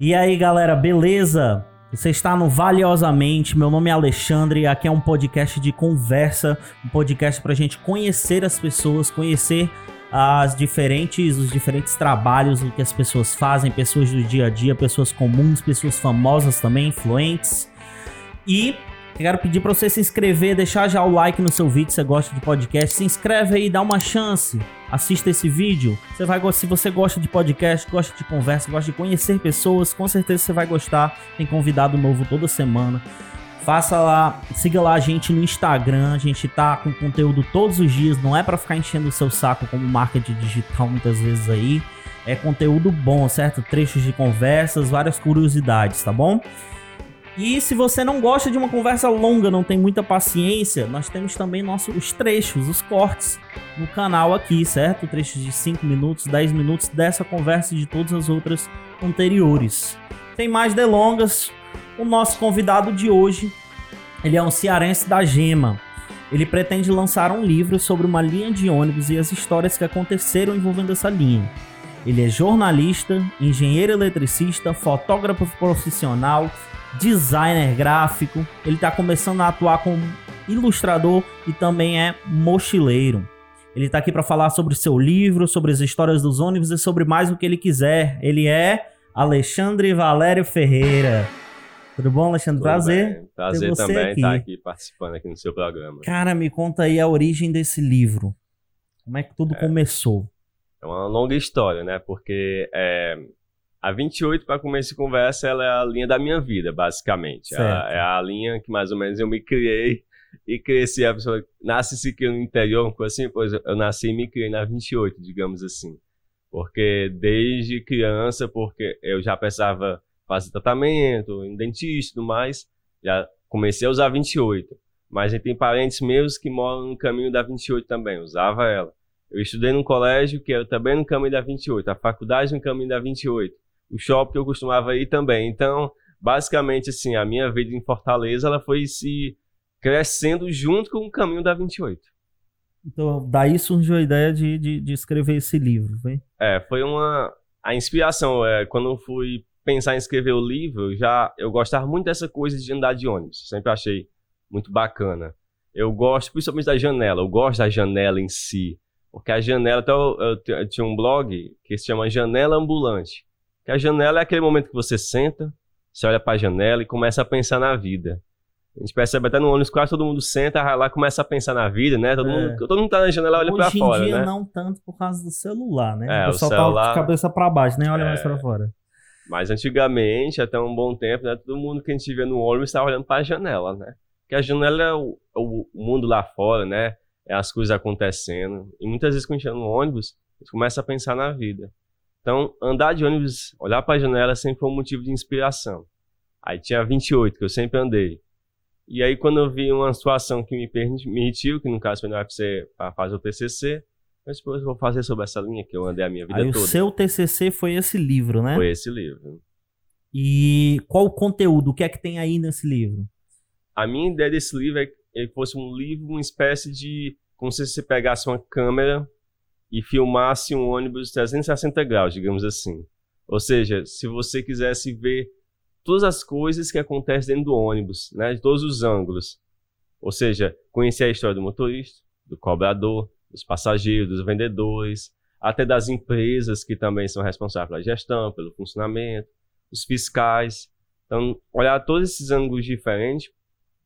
E aí, galera, beleza? Você está no Valiosamente. Meu nome é Alexandre e aqui é um podcast de conversa, um podcast para a gente conhecer as pessoas, conhecer as diferentes, os diferentes trabalhos que as pessoas fazem, pessoas do dia a dia, pessoas comuns, pessoas famosas também, influentes. E quero pedir para você se inscrever, deixar já o like no seu vídeo se você gosta de podcast. Se inscreve aí, dá uma chance. Assista esse vídeo. Você vai se você gosta de podcast, gosta de conversa, gosta de conhecer pessoas, com certeza você vai gostar. Tem convidado novo toda semana. Faça lá, siga lá a gente no Instagram, a gente tá com conteúdo todos os dias, não é para ficar enchendo o seu saco como marketing digital muitas vezes aí. É conteúdo bom, certo? Trechos de conversas, várias curiosidades, tá bom? E se você não gosta de uma conversa longa, não tem muita paciência, nós temos também nossos os trechos, os cortes no canal aqui, certo? Trechos de 5 minutos, 10 minutos dessa conversa e de todas as outras anteriores. Sem mais delongas, o nosso convidado de hoje, ele é um cearense da Gema. Ele pretende lançar um livro sobre uma linha de ônibus e as histórias que aconteceram envolvendo essa linha. Ele é jornalista, engenheiro eletricista, fotógrafo profissional, designer gráfico, ele está começando a atuar como ilustrador e também é mochileiro. Ele está aqui para falar sobre seu livro, sobre as histórias dos ônibus e sobre mais o que ele quiser. Ele é Alexandre Valério Ferreira. Tudo bom, Alexandre? Tudo Prazer. Bem. Prazer também aqui. estar aqui participando aqui no seu programa. Cara, me conta aí a origem desse livro. Como é que tudo é, começou? É uma longa história, né? Porque é, a 28, para começo de conversa, ela é a linha da minha vida, basicamente. É, é a linha que mais ou menos eu me criei e cresci. A pessoa nasce se criando no interior, uma coisa assim, pois eu nasci e me criei na 28, digamos assim. Porque desde criança, porque eu já precisava fazer tratamento, em dentista e tudo mais, já comecei a usar 28. Mas a gente tem parentes meus que moram no caminho da 28 também, usava ela. Eu estudei num colégio que era também no caminho da 28, a faculdade no caminho da 28 o shopping que eu costumava ir também. Então, basicamente, assim, a minha vida em Fortaleza, ela foi se crescendo junto com o caminho da 28. Então, daí surgiu a ideia de, de, de escrever esse livro, foi? É, foi uma... A inspiração, é, quando eu fui pensar em escrever o livro, já eu gostava muito dessa coisa de andar de ônibus. Sempre achei muito bacana. Eu gosto principalmente da janela, eu gosto da janela em si. Porque a janela, até eu, eu, eu tinha um blog que se chama Janela Ambulante. Que a janela é aquele momento que você senta, você olha para a janela e começa a pensar na vida. A gente percebe até no ônibus, quase todo mundo senta, vai lá começa a pensar na vida, né? Todo, é. mundo, todo mundo tá na janela olha para fora, Hoje em dia né? não tanto por causa do celular, né? É, o pessoal o celular... tá de cabeça para baixo, nem olha é. mais para fora. Mas antigamente, até um bom tempo, né? Todo mundo que a gente vê no ônibus estava olhando para a janela, né? Porque a janela é o, é o, mundo lá fora, né? É as coisas acontecendo. E muitas vezes quando a gente no ônibus, a gente começa a pensar na vida. Então, andar de ônibus, olhar para a janela sempre foi um motivo de inspiração. Aí tinha 28, que eu sempre andei. E aí, quando eu vi uma situação que me permitiu, que no caso foi no UFC para fazer o TCC, eu depois vou fazer sobre essa linha que eu andei a minha vida aí toda. o seu TCC foi esse livro, né? Foi esse livro. E qual o conteúdo? O que é que tem aí nesse livro? A minha ideia desse livro é que ele fosse um livro, uma espécie de. Como se você pegasse uma câmera e filmasse um ônibus 360 graus, digamos assim. Ou seja, se você quisesse ver todas as coisas que acontecem dentro do ônibus, né, de todos os ângulos. Ou seja, conhecer a história do motorista, do cobrador, dos passageiros, dos vendedores, até das empresas que também são responsáveis pela gestão, pelo funcionamento, os fiscais. Então, olhar todos esses ângulos diferentes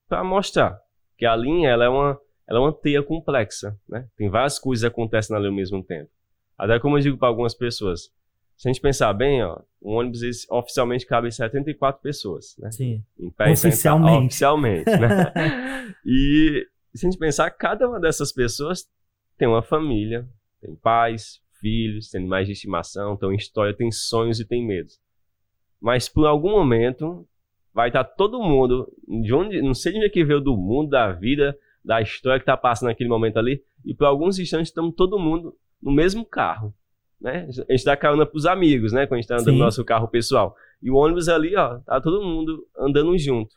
para mostrar que a linha ela é uma ela é uma teia complexa, né? Tem várias coisas que acontecem ali ao mesmo tempo. Até como eu digo para algumas pessoas, se a gente pensar bem, ó, um ônibus oficialmente cabe 74 pessoas, né? Sim. Pé oficialmente. oficialmente, né? e se a gente pensar, cada uma dessas pessoas tem uma família, tem pais, filhos, tem animais de estimação, tem história, tem sonhos e tem medos. Mas por algum momento vai estar todo mundo, de onde, não sei de onde é que veio do mundo, da vida, da história que está passando naquele momento ali, e por alguns instantes estamos todo mundo no mesmo carro. Né? A gente dá carona para os amigos, né? Quando a gente está andando no nosso carro pessoal. E o ônibus ali, ó, tá todo mundo andando junto.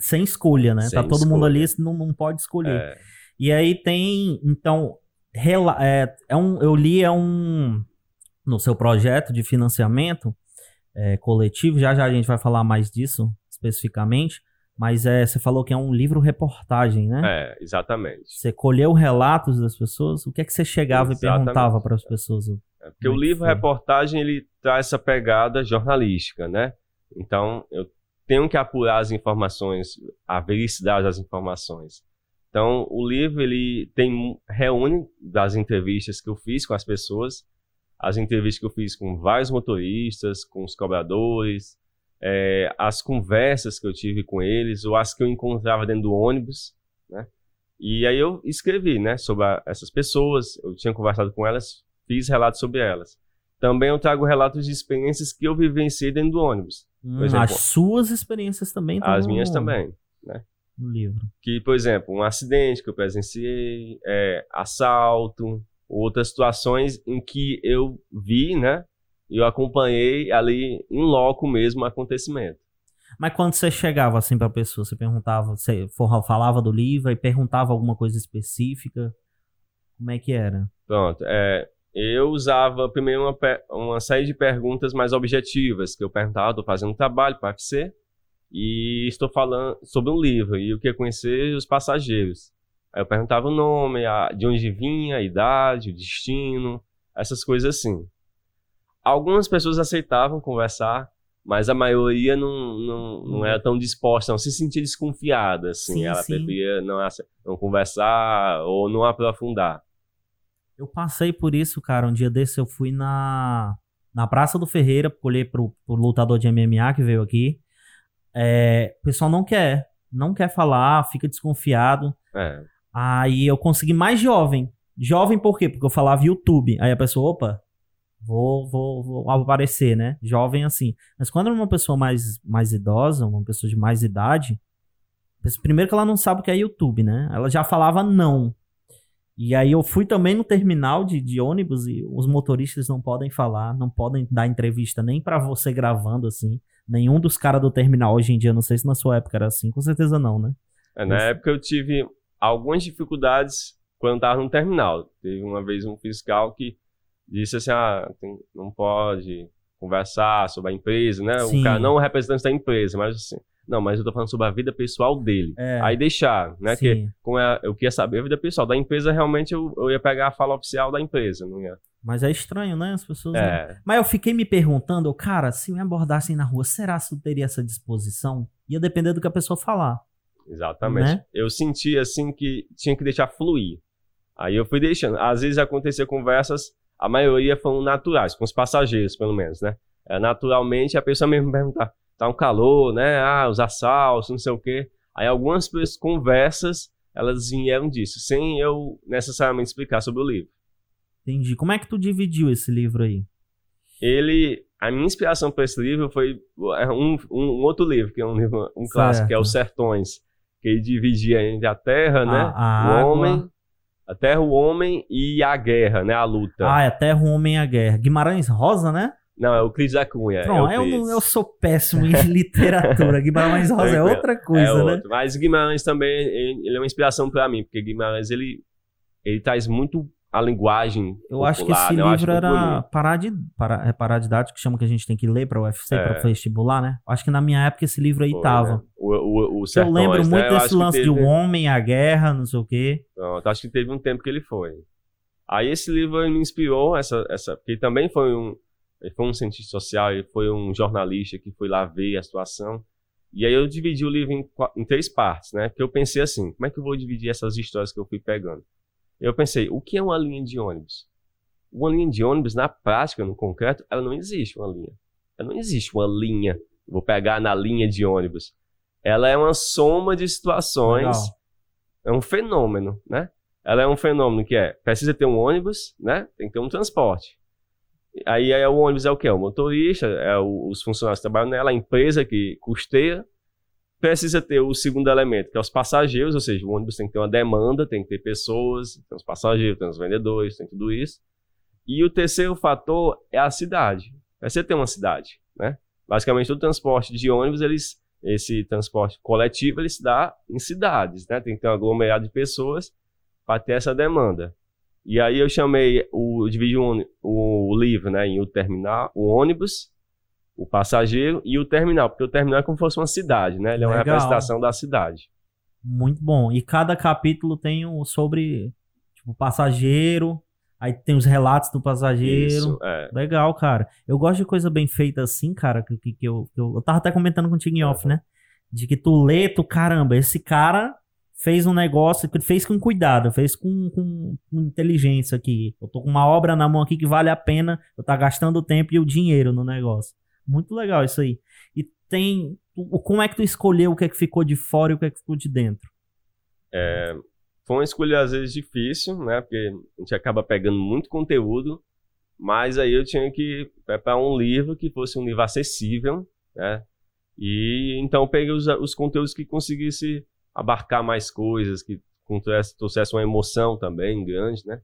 Sem escolha, né? Sem tá todo escolha. mundo ali, não, não pode escolher. É. E aí tem, então, é, é um, eu li é um no seu projeto de financiamento é, coletivo. Já já a gente vai falar mais disso especificamente. Mas é, você falou que é um livro-reportagem, né? É, exatamente. Você colheu relatos das pessoas. O que é que você chegava exatamente. e perguntava para as pessoas? É porque o livro-reportagem ele traz essa pegada jornalística, né? Então eu tenho que apurar as informações, a vericidade das informações. Então o livro ele tem reúne das entrevistas que eu fiz com as pessoas, as entrevistas que eu fiz com vários motoristas, com os cobradores, é, as conversas que eu tive com eles ou as que eu encontrava dentro do ônibus, né? E aí eu escrevi, né, sobre a, essas pessoas, eu tinha conversado com elas, fiz relatos sobre elas. Também eu trago relatos de experiências que eu vivenciei dentro do ônibus. Hum, exemplo, as suas experiências também? As minhas também, né? No livro. Que, por exemplo, um acidente que eu presenciei, é, assalto, outras situações em que eu vi, né, eu acompanhei ali em loco mesmo o acontecimento. Mas quando você chegava assim para a pessoa, você perguntava, você falava do livro e perguntava alguma coisa específica? Como é que era? Pronto, é, eu usava primeiro uma, uma série de perguntas mais objetivas, que eu perguntava, estou fazendo um trabalho para UFC e estou falando sobre um livro e eu queria conhecer os passageiros. Aí eu perguntava o nome, a, de onde vinha, a idade, o destino, essas coisas assim. Algumas pessoas aceitavam conversar, mas a maioria não, não, não era tão disposta, não se sentia desconfiada, assim. Sim, ela sim. preferia não, não conversar ou não aprofundar. Eu passei por isso, cara. Um dia desse eu fui na, na Praça do Ferreira, colher pro, pro lutador de MMA que veio aqui. É, o pessoal não quer, não quer falar, fica desconfiado. É. Aí eu consegui mais jovem. Jovem por quê? Porque eu falava YouTube. Aí a pessoa, opa, vou, vou, vou aparecer, né? Jovem assim. Mas quando é uma pessoa mais, mais idosa, uma pessoa de mais idade, primeiro que ela não sabe o que é YouTube, né? Ela já falava não. E aí eu fui também no terminal de, de ônibus e os motoristas não podem falar, não podem dar entrevista nem para você gravando assim. Nenhum dos caras do terminal hoje em dia, não sei se na sua época era assim, com certeza não, né? É, na Mas... época eu tive algumas dificuldades quando estava no terminal. Teve uma vez um fiscal que disse assim, ah, tem, não pode conversar sobre a empresa, né? Sim. O cara não é representante da empresa, mas assim, não, mas eu tô falando sobre a vida pessoal dele. É. Aí deixar, né? Sim. Que como é, eu queria saber a vida pessoal da empresa, realmente eu, eu ia pegar a fala oficial da empresa, não ia. Mas é estranho, né? As pessoas. É. Não... Mas eu fiquei me perguntando, cara, se me abordassem na rua, será que eu teria essa disposição? Ia depender do que a pessoa falar. Exatamente. Né? Eu senti assim que tinha que deixar fluir. Aí eu fui deixando. Às vezes acontecia conversas a maioria foram naturais, com os passageiros, pelo menos, né? É, naturalmente, a pessoa mesmo perguntar, tá um calor, né? Ah, os assaltos, não sei o quê. Aí algumas conversas, elas vieram disso, sem eu necessariamente explicar sobre o livro. Entendi. Como é que tu dividiu esse livro aí? Ele, a minha inspiração para esse livro foi é um, um, outro livro, que é um livro, um clássico, que é Os Sertões, que ele dividia entre a terra, né? A, o homem a Terra, o Homem e a Guerra, né? A luta. Ah, é a Terra, o Homem e a Guerra. Guimarães Rosa, né? Não, é o Cris da Cunha. Pronto, é eu, eu, sou péssimo em literatura. Guimarães Rosa é outra coisa, é né? Mas Guimarães também, ele é uma inspiração para mim, porque Guimarães, ele, ele traz muito a linguagem. Eu popular, acho que esse né? livro era parar de, para, é parar que chama que a gente tem que ler para o UFC, é. para vestibular, né? Acho que na minha época esse livro aí Foi, tava. Né? O, o, o Sertões, Eu lembro muito né? desse lance teve... de o homem, a guerra, não sei o quê. Pronto, acho que teve um tempo que ele foi. Aí esse livro me inspirou, essa, essa, porque também foi um, ele foi um cientista social, ele foi um jornalista que foi lá ver a situação. E aí eu dividi o livro em, em três partes, né? Porque eu pensei assim, como é que eu vou dividir essas histórias que eu fui pegando? Eu pensei, o que é uma linha de ônibus? Uma linha de ônibus, na prática, no concreto, ela não existe uma linha. Ela não existe uma linha. Vou pegar na linha de ônibus. Ela é uma soma de situações. Legal. É um fenômeno, né? Ela é um fenômeno que é, precisa ter um ônibus, né? Tem que ter um transporte. Aí, aí o ônibus é o quê? O motorista, é o, os funcionários que trabalham nela, a empresa que custeia, precisa ter o segundo elemento, que é os passageiros, ou seja, o ônibus tem que ter uma demanda, tem que ter pessoas, tem os passageiros, tem os vendedores, tem tudo isso. E o terceiro fator é a cidade. Precisa ter uma cidade, né? Basicamente, todo transporte de ônibus, eles, esse transporte coletivo, ele se dá em cidades, né? Tem que ter um aglomerado de pessoas para ter essa demanda. E aí eu chamei, o, dividi o, o livro né, em o terminal, o ônibus, o passageiro e o terminal, porque o terminal é como se fosse uma cidade, né? Ele é uma Legal. representação da cidade. Muito bom. E cada capítulo tem um sobre tipo passageiro, aí tem os relatos do passageiro. Isso, é. Legal, cara. Eu gosto de coisa bem feita assim, cara, que, que, eu, que eu, eu tava até comentando contigo em off, né? De que tu lê, tu, caramba, esse cara fez um negócio, fez com cuidado, fez com, com, com inteligência aqui. Eu tô com uma obra na mão aqui que vale a pena, eu tá gastando o tempo e o dinheiro no negócio. Muito legal isso aí. E tem, o- como é que tu escolheu o que é que ficou de fora e o que é que ficou de dentro? Foi uma escolha às vezes difícil, né? Porque a gente acaba pegando muito conteúdo, mas aí eu tinha que preparar um livro que fosse um livro acessível, né? E então eu peguei os, os conteúdos que conseguisse abarcar mais coisas, que trouxesse, trouxesse uma emoção também grande, né?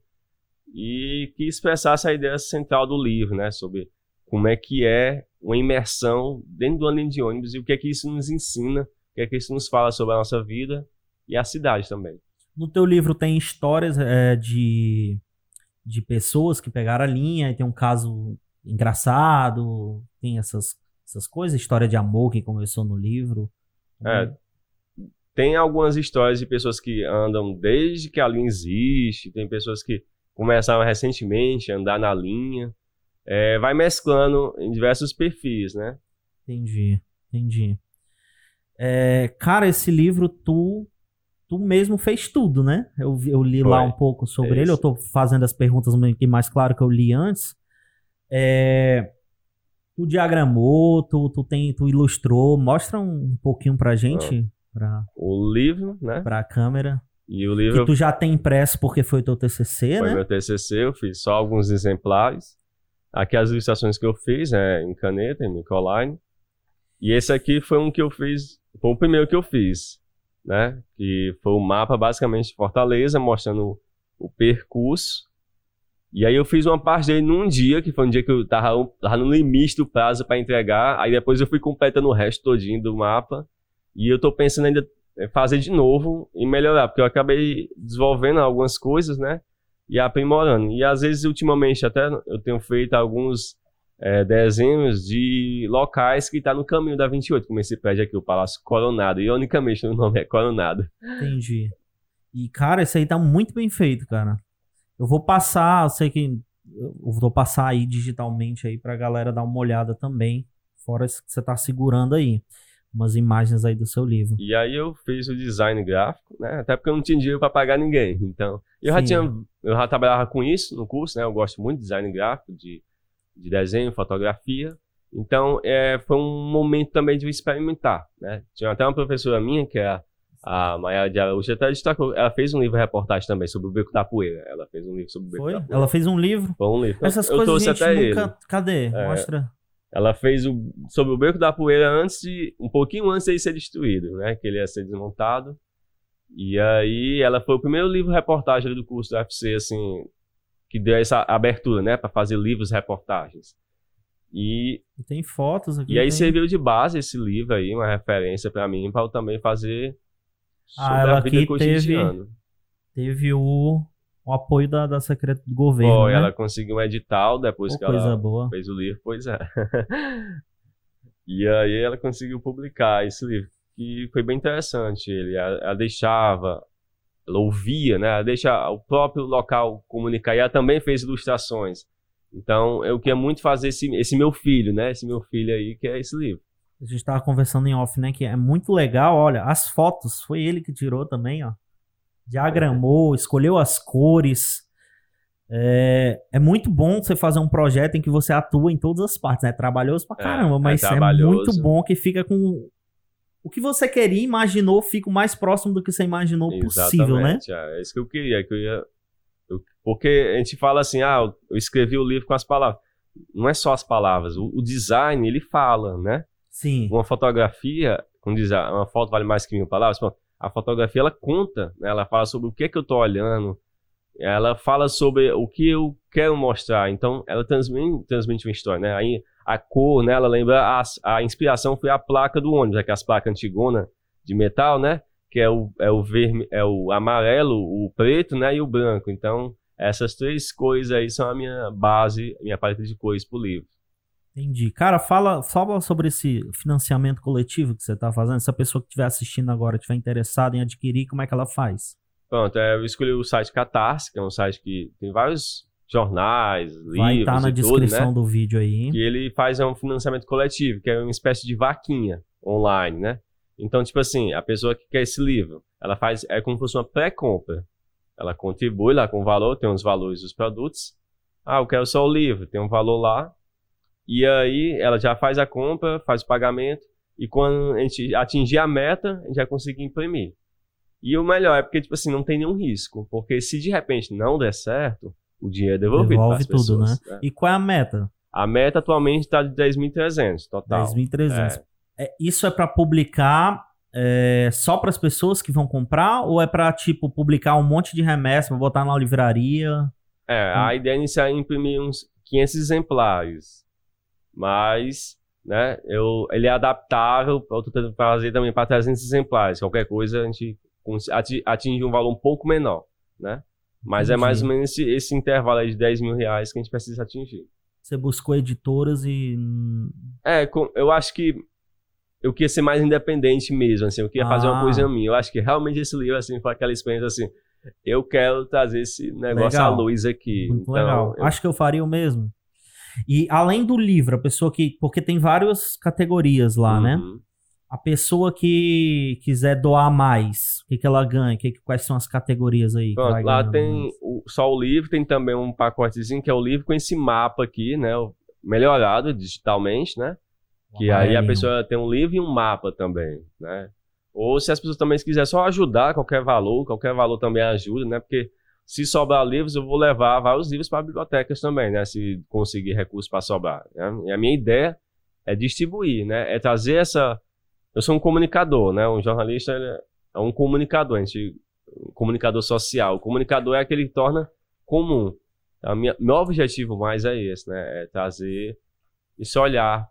E que expressasse a ideia central do livro, né? Sobre como é que é uma imersão dentro do linha de ônibus e o que é que isso nos ensina, o que é que isso nos fala sobre a nossa vida e a cidade também. No teu livro tem histórias é, de, de pessoas que pegaram a linha e tem um caso engraçado, tem essas, essas coisas, história de amor que começou no livro. É, tem algumas histórias de pessoas que andam desde que a linha existe, tem pessoas que começaram recentemente a andar na linha. É, vai mesclando em diversos perfis, né? Entendi, entendi. É, cara, esse livro tu tu mesmo fez tudo, né? Eu, eu li lá Foi. um pouco sobre É ele, eu tô fazendo as perguntas que mais claro que eu li antes. É, tu diagramou, tu, tu, tem, tu ilustrou, mostra um pouquinho pra gente, pra, O livro, né? pra câmera. E o Que livro tu já tem impresso porque foi teu TCC, foi né? meu TCC, eu fiz só alguns exemplares. Aqui as ilustrações que eu fiz é em caneta, em microline. E esse aqui foi um que eu fiz, foi o primeiro que eu fiz, né? Que foi o mapa basicamente de Fortaleza, mostrando o percurso. E aí eu fiz uma parte dele num dia, que foi um dia que eu tava, no limite do prazo para entregar. Aí depois eu fui completando o resto todinho do mapa. E eu tô pensando ainda fazer de novo e melhorar, porque eu acabei desenvolvendo algumas coisas, né? E aprimorando. E às vezes, ultimamente, até eu tenho feito alguns é, desenhos de locais que tá no caminho da 28, como esse prédio aqui, o Palácio Coronado. Ironicamente, o nome é Coronado. Entendi. E, cara, esse aí tá muito bem feito, cara. Eu vou passar, eu sei que eu vou passar aí digitalmente aí pra galera dar uma olhada também. Fora isso que você tá segurando aí. Umas imagens aí do seu livro. E aí eu fiz o design gráfico, né? Até porque eu não tinha dinheiro para pagar ninguém. Então, eu já Sim. tinha, eu já trabalhava com isso no curso, né? Eu gosto muito de design gráfico, de, de desenho, fotografia. Então, é, foi um momento também de eu experimentar, né? Tinha até uma professora minha, que é a, Maia de Araújo, até destacou, ela fez um livro reportagem também sobre o Beco da Poeira. Ela fez um livro sobre o Beco Foi? da Poeira. Ela fez um livro. Foi um livro. Essas eu coisas trouxe a gente até nunca. ele. Cadê? É. Mostra. Ela fez o, sobre o Beco da Poeira antes de, um pouquinho antes de ele ser destruído, né? Que ele ia ser desmontado. E aí ela foi o primeiro livro reportagem do curso do UFC, assim, que deu essa abertura, né? Para fazer livros reportagens. E, tem fotos aqui. e aí tem... serviu de base esse livro aí, uma referência para mim, para eu também fazer Ah, sobre ela a vida cotidiana. Teve o, o apoio da, da Secretaria do Governo. Foi, né? ela conseguiu um edital depois Pô, que ela boa. fez o livro, pois é. e aí ela conseguiu publicar esse livro, que foi bem interessante. Ele, ela, ela deixava, ela ouvia, né? Ela deixa o próprio local comunicar. E ela também fez ilustrações. Então, eu queria muito fazer esse, esse meu filho, né? Esse meu filho aí, que é esse livro. A gente tava conversando em off, né? Que é muito legal. Olha, as fotos, foi ele que tirou também, ó. Diagramou, escolheu as cores. É, é muito bom você fazer um projeto em que você atua em todas as partes, né? É trabalhoso pra É, caramba, é mas é, muito bom que fica com. O que você queria, imaginou, fica o mais próximo do que você imaginou possível, né? Exatamente, é, isso que eu queria. Que eu ia, eu- porque a gente fala assim, ah, eu- escrevi o livro com as palavras. Não é só as palavras, o, o design, ele fala, né? Sim. uma fotografia, como diz, uma foto vale mais que mil palavras, a fotografia ela conta, né? ela fala sobre o que é que eu estou olhando, ela fala sobre o que eu quero mostrar, então ela transmite, transmite uma história, né? Aí a cor, né? Ela lembra a, a inspiração foi a placa do ônibus, aquelas placas antigona de metal, né? Que é o é o verme, é o amarelo, o preto, né? E o branco. Então essas três cores aí são a minha base, minha paleta de cores pro livro. Entendi. Cara, fala, fala sobre esse financiamento coletivo que você tá fazendo. Se a pessoa que estiver assistindo agora estiver interessada em adquirir, como é que ela faz? Pronto, é, eu escolhi o site Catarse, que é um site que tem vários jornais, Vai livros estar na e descrição tudo, né? do vídeo aí. E ele faz um financiamento coletivo, que é uma espécie de vaquinha online, né? Então, tipo assim, a pessoa que quer esse livro, ela faz, é como se fosse uma pré-compra. Ela contribui lá com o valor, tem os valores dos produtos. Ah, eu quero só o livro, tem um valor lá. E aí ela já faz a compra, faz o pagamento. E quando a gente atingir a meta, a gente vai conseguir imprimir. E o melhor é porque, tipo assim, não tem nenhum risco. Porque se de repente não der certo, o dinheiro é devolvido Devolve tudo, né? pessoas, né? E qual é a meta? A meta atualmente está de 10.300 total. 10.300. É. É, isso é pra publicar é, só para as pessoas que vão comprar ou é pra, tipo, publicar um monte de remessa pra botar na livraria? É, Hum. a ideia inicial é imprimir uns 500 exemplares. Mas, né, eu, ele é adaptável, eu tô tentando fazer também para 300 exemplares. Qualquer coisa a gente atinge um valor um pouco menor, né? Mas é Entendi. mais ou menos esse, esse intervalo aí de 10 mil reais que a gente precisa atingir. Você buscou editoras e. É, com- eu acho que eu queria ser mais independente mesmo, assim, eu queria fazer uma Ah. coisa minha. Eu acho que realmente esse livro, assim, foi aquela experiência assim, eu quero trazer esse negócio Legal. à luz aqui. Muito então, legal. eu- Acho que eu faria o mesmo. E além do livro, a pessoa que. Porque tem várias categorias lá, né? A pessoa que quiser doar mais, o que, que ela ganha? Que, quais são as categorias aí? Pronto, lá tem o- só o livro, tem também um pacotezinho que é o livro com esse mapa aqui, né? Melhorado digitalmente, né? Que aí a pessoa tem um livro e um mapa também, né? Ou se as pessoas também quiserem só ajudar, qualquer valor, qualquer valor também ajuda, né? Porque se sobrar livros, eu vou levar vários livros para bibliotecas também, né? Se conseguir recursos para sobrar. né? E a minha ideia é distribuir, né? É trazer essa. Eu sou um comunicador, né? Um jornalista é um comunicador, a gente, um comunicador social. O comunicador é aquele que torna comum. A minha, meu objetivo mais é esse, né? É trazer esse olhar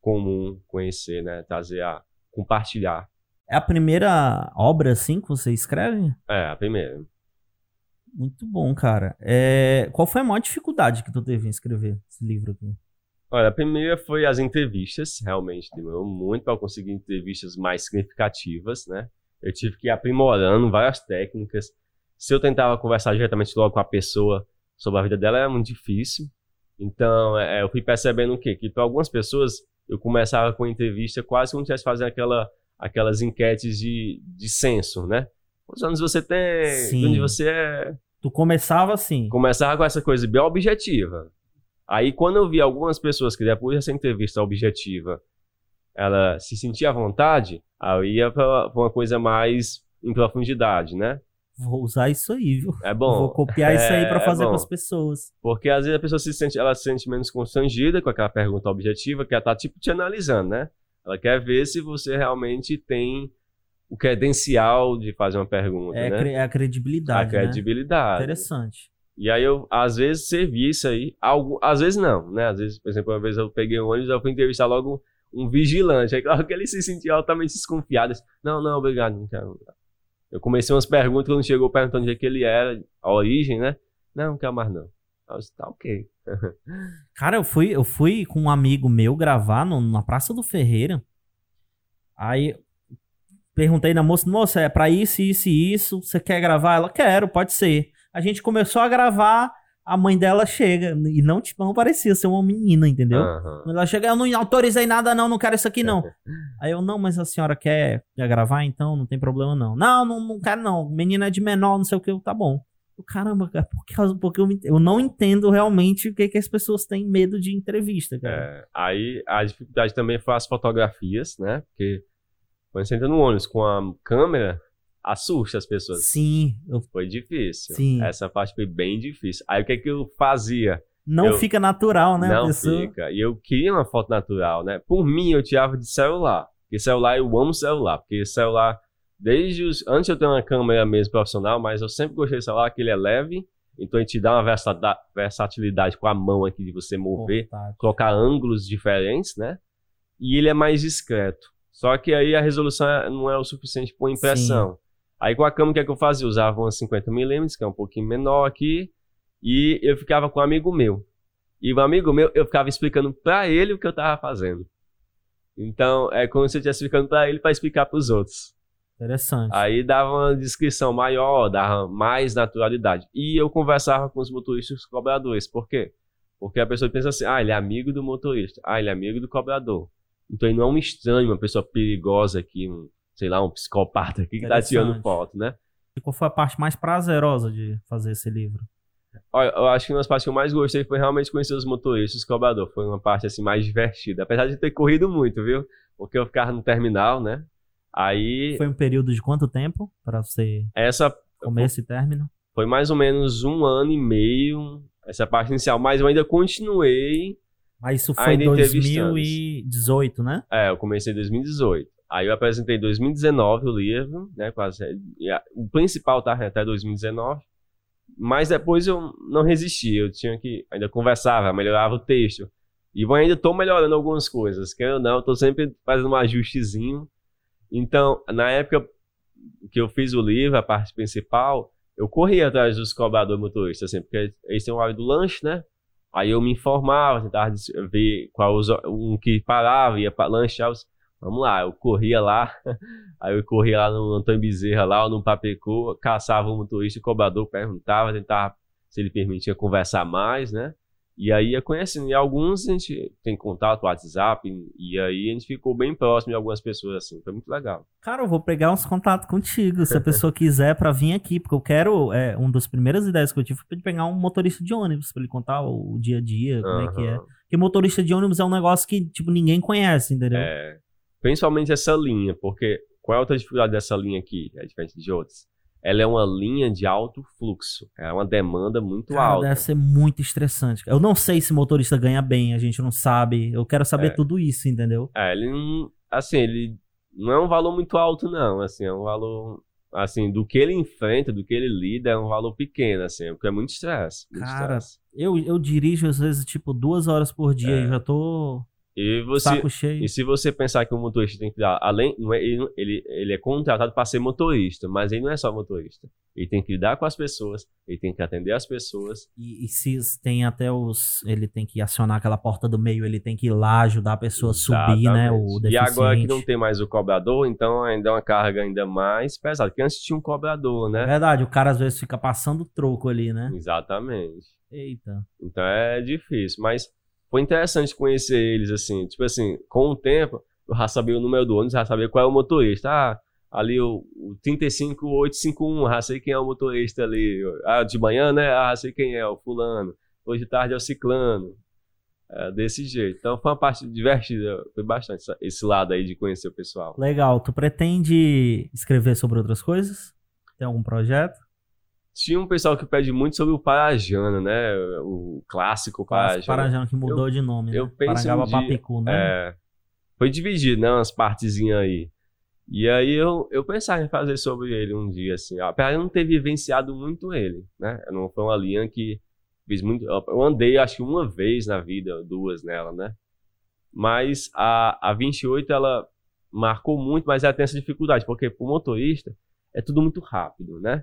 comum, conhecer, né? Trazer a compartilhar. É a primeira obra assim que você escreve? É, a primeira. Muito bom, cara. É, Qual foi a maior dificuldade que tu teve em escrever esse livro aqui? Olha, a primeira foi as entrevistas, realmente demorou muito para conseguir entrevistas mais significativas, né? Eu tive que ir aprimorando várias técnicas. Se eu tentava conversar diretamente logo com a pessoa sobre a vida dela, era muito difícil. Então, é, eu fui percebendo o quê? Que para algumas pessoas eu começava com a entrevista quase como se estivesse fazendo aquela, aquelas enquetes de, de censo, né? Quantos anos você tem? Sim. De onde você é? Tu começava assim. Começava com essa coisa bem objetiva. Aí, quando eu vi algumas pessoas que depois dessa entrevista objetiva, ela se sentia à vontade, aí eu ia pra uma coisa mais em profundidade, né? Vou usar isso aí, viu? É bom. Vou copiar isso aí pra é fazer bom. com as pessoas. Porque às vezes a pessoa se sente, ela se sente menos constrangida com aquela pergunta objetiva, que ela tá tipo te analisando, né? Ela quer ver se você realmente tem o credencial de fazer uma pergunta, É, né? é a A credibilidade. né? credibilidade. Interessante. E aí eu, às vezes, servi isso aí. Algo, às vezes não, né? Às vezes, por exemplo, uma vez eu peguei um ônibus, eu fui entrevistar logo um vigilante. Aí claro que ele se sentia altamente desconfiado. Disse, não, não, obrigado, não quero. Eu comecei umas perguntas quando chegou perguntando onde é que ele era, a origem, né? Não, não quero mais não. Eu disse, tá ok. Cara, eu fui, eu fui com um amigo meu gravar no- na Praça do Ferreira. Aí perguntei na moça, moça, é pra isso, isso e isso. Você quer gravar? Ela, quero, pode ser. A gente começou a gravar, a mãe dela chega. E não, tipo, não parecia ser uma menina, entendeu? Aham. Ela chega, eu não autorizei nada, não, não quero isso aqui, não. Aí eu, não, mas a senhora quer, gravar, então não tem problema, não. Não, não, não quero, não. Menina é de menor, não sei o que, tá bom. Eu, Caramba, cara, por causa, porque eu, eu não entendo realmente o que, que as pessoas têm medo de entrevista, cara. É, aí a dificuldade também foi as fotografias, né? Porque quando você entra no ônibus com a câmera, assusta as pessoas. Sim, Foi difícil. Sim. Essa parte foi bem difícil. Aí o que, é que eu fazia? não Eu- fica natural, né? não fica. E eu queria uma foto natural, né? Por mim, eu tirava de celular. Porque celular, eu amo celular. Porque celular, desde os... Antes eu tenho uma câmera mesmo profissional, mas eu sempre gostei de celular, que ele é leve. Então ele te dá uma versatilidade com a mão aqui de você mover, Portátil. colocar ângulos diferentes, né? E ele é mais discreto. Só que aí a resolução é- não é o suficiente por impressão. Aí com a câmera, o que, é que eu fazia? Eu usava uma 50mm, que é um pouquinho menor aqui, e eu ficava com um amigo meu. E um amigo meu, eu ficava explicando pra ele o que eu tava fazendo. Então, é como se eu estivesse explicando pra ele pra explicar pros outros. Interessante. Aí dava uma descrição maior, dava mais naturalidade. E eu conversava com os motoristas cobradores. Por quê? Porque a pessoa pensa assim, ah, ele é amigo do motorista. Ah, ele é amigo do cobrador. Então ele não é um estranho, uma pessoa perigosa aqui, um, sei lá, um psicopata aqui que tá tirando foto, né? E qual foi a parte mais prazerosa de fazer esse livro? Olha, eu acho que uma das partes que eu mais gostei foi realmente conhecer os motoristas, os cobradores. Foi uma parte assim mais divertida. Apesar de ter corrido muito, viu? Porque eu ficava no terminal, né? Aí. Foi um período de quanto tempo para você. Essa. Começo e término? Foi mais ou menos um ano e meio, essa parte inicial. Mas eu ainda continuei. Mas isso foi em 2018, né? É, eu comecei em 2018. Aí eu apresentei em 2019 o livro, né? Quase, o principal tá até 2019. Mas depois eu não resisti, eu tinha que ainda conversava, melhorava o texto. E eu ainda estou melhorando algumas coisas, quer ou não, estou sempre fazendo um ajustezinho. Então, na época que eu fiz o livro, a parte principal, eu corria atrás dos cobradores motoristas, assim, porque eles têm o horário do lanche, né? Aí eu me informava, tentava ver qual os, um que parava, ia para lanchar. Vamos lá, eu corria lá, aí eu corria lá no Antônio Bezerra, lá ou no Papecô, caçava o motorista, o cobrador perguntava, tentava se ele permitia conversar mais, né? E aí ia conhecendo. E alguns a gente tem contato, WhatsApp, e aí a gente ficou bem próximo de algumas pessoas, assim. Foi muito legal. Cara, eu vou pegar uns contatos contigo, se a pessoa quiser, para vir aqui, porque eu quero. É, uma das primeiras ideias que eu tive foi de pegar um motorista de ônibus, pra ele contar o dia a dia, como uhum. é que é. Porque motorista de ônibus é um negócio que, tipo, ninguém conhece, entendeu? É. Principalmente essa linha, porque qual é a outra dificuldade dessa linha aqui? É diferente de outras. Ela é uma linha de alto fluxo. É uma demanda muito Cara, alta. Deve ser muito estressante. Eu não sei se motorista ganha bem, a gente não sabe. Eu quero saber é. tudo isso, entendeu? É, ele não. Assim, ele não é um valor muito alto, não. Assim, é um valor. Assim, do que ele enfrenta, do que ele lida, é um valor pequeno, assim, porque é muito estresse. Cara, Eu, eu dirijo às vezes, tipo, duas horas por dia é. e já tô e, você, Saco cheio. e se você pensar que o motorista tem que dar, além, não é, ele, ele, ele é contratado para ser motorista, mas ele não é só motorista. Ele tem que lidar com as pessoas, ele tem que atender as pessoas. E, e se tem até os. Ele tem que acionar aquela porta do meio, ele tem que ir lá ajudar a pessoa a subir, né? O deficiente. E agora que não tem mais o cobrador, então ainda é uma carga ainda mais pesada. Porque antes tinha um cobrador, né? Verdade, o cara às vezes fica passando troco ali, né? Exatamente. Eita. Então é difícil, mas foi interessante conhecer eles, assim. Tipo assim, com o tempo, eu já sabia o número do ônibus, já sabia qual é o motorista. Ah, ali o, o 35851, já sei quem é o motorista ali. Ah, de manhã, né? Ah, sei quem é, o fulano. Hoje de tarde é o ciclano. É, desse jeito. Então foi uma parte divertida, foi bastante esse lado aí de conhecer o pessoal. Legal. Tu pretende escrever sobre outras coisas? Tem algum projeto? Tinha um pessoal que pede muito sobre o Parajana, né? O clássico Parajana. Parajana que mudou eu, de nome, né? Eu penso Parangaba um dia, né? É, foi dividido, né? Umas partezinhas aí. E aí eu, eu pensava em fazer sobre ele um dia, assim. Apesar de não ter vivenciado muito ele, né? Não foi uma linha que fiz muito... Eu andei, acho que uma vez na vida, duas nela, né? Mas a, a 28, ela marcou muito, mas ela tem essa dificuldade, porque pro motorista é tudo muito rápido, né?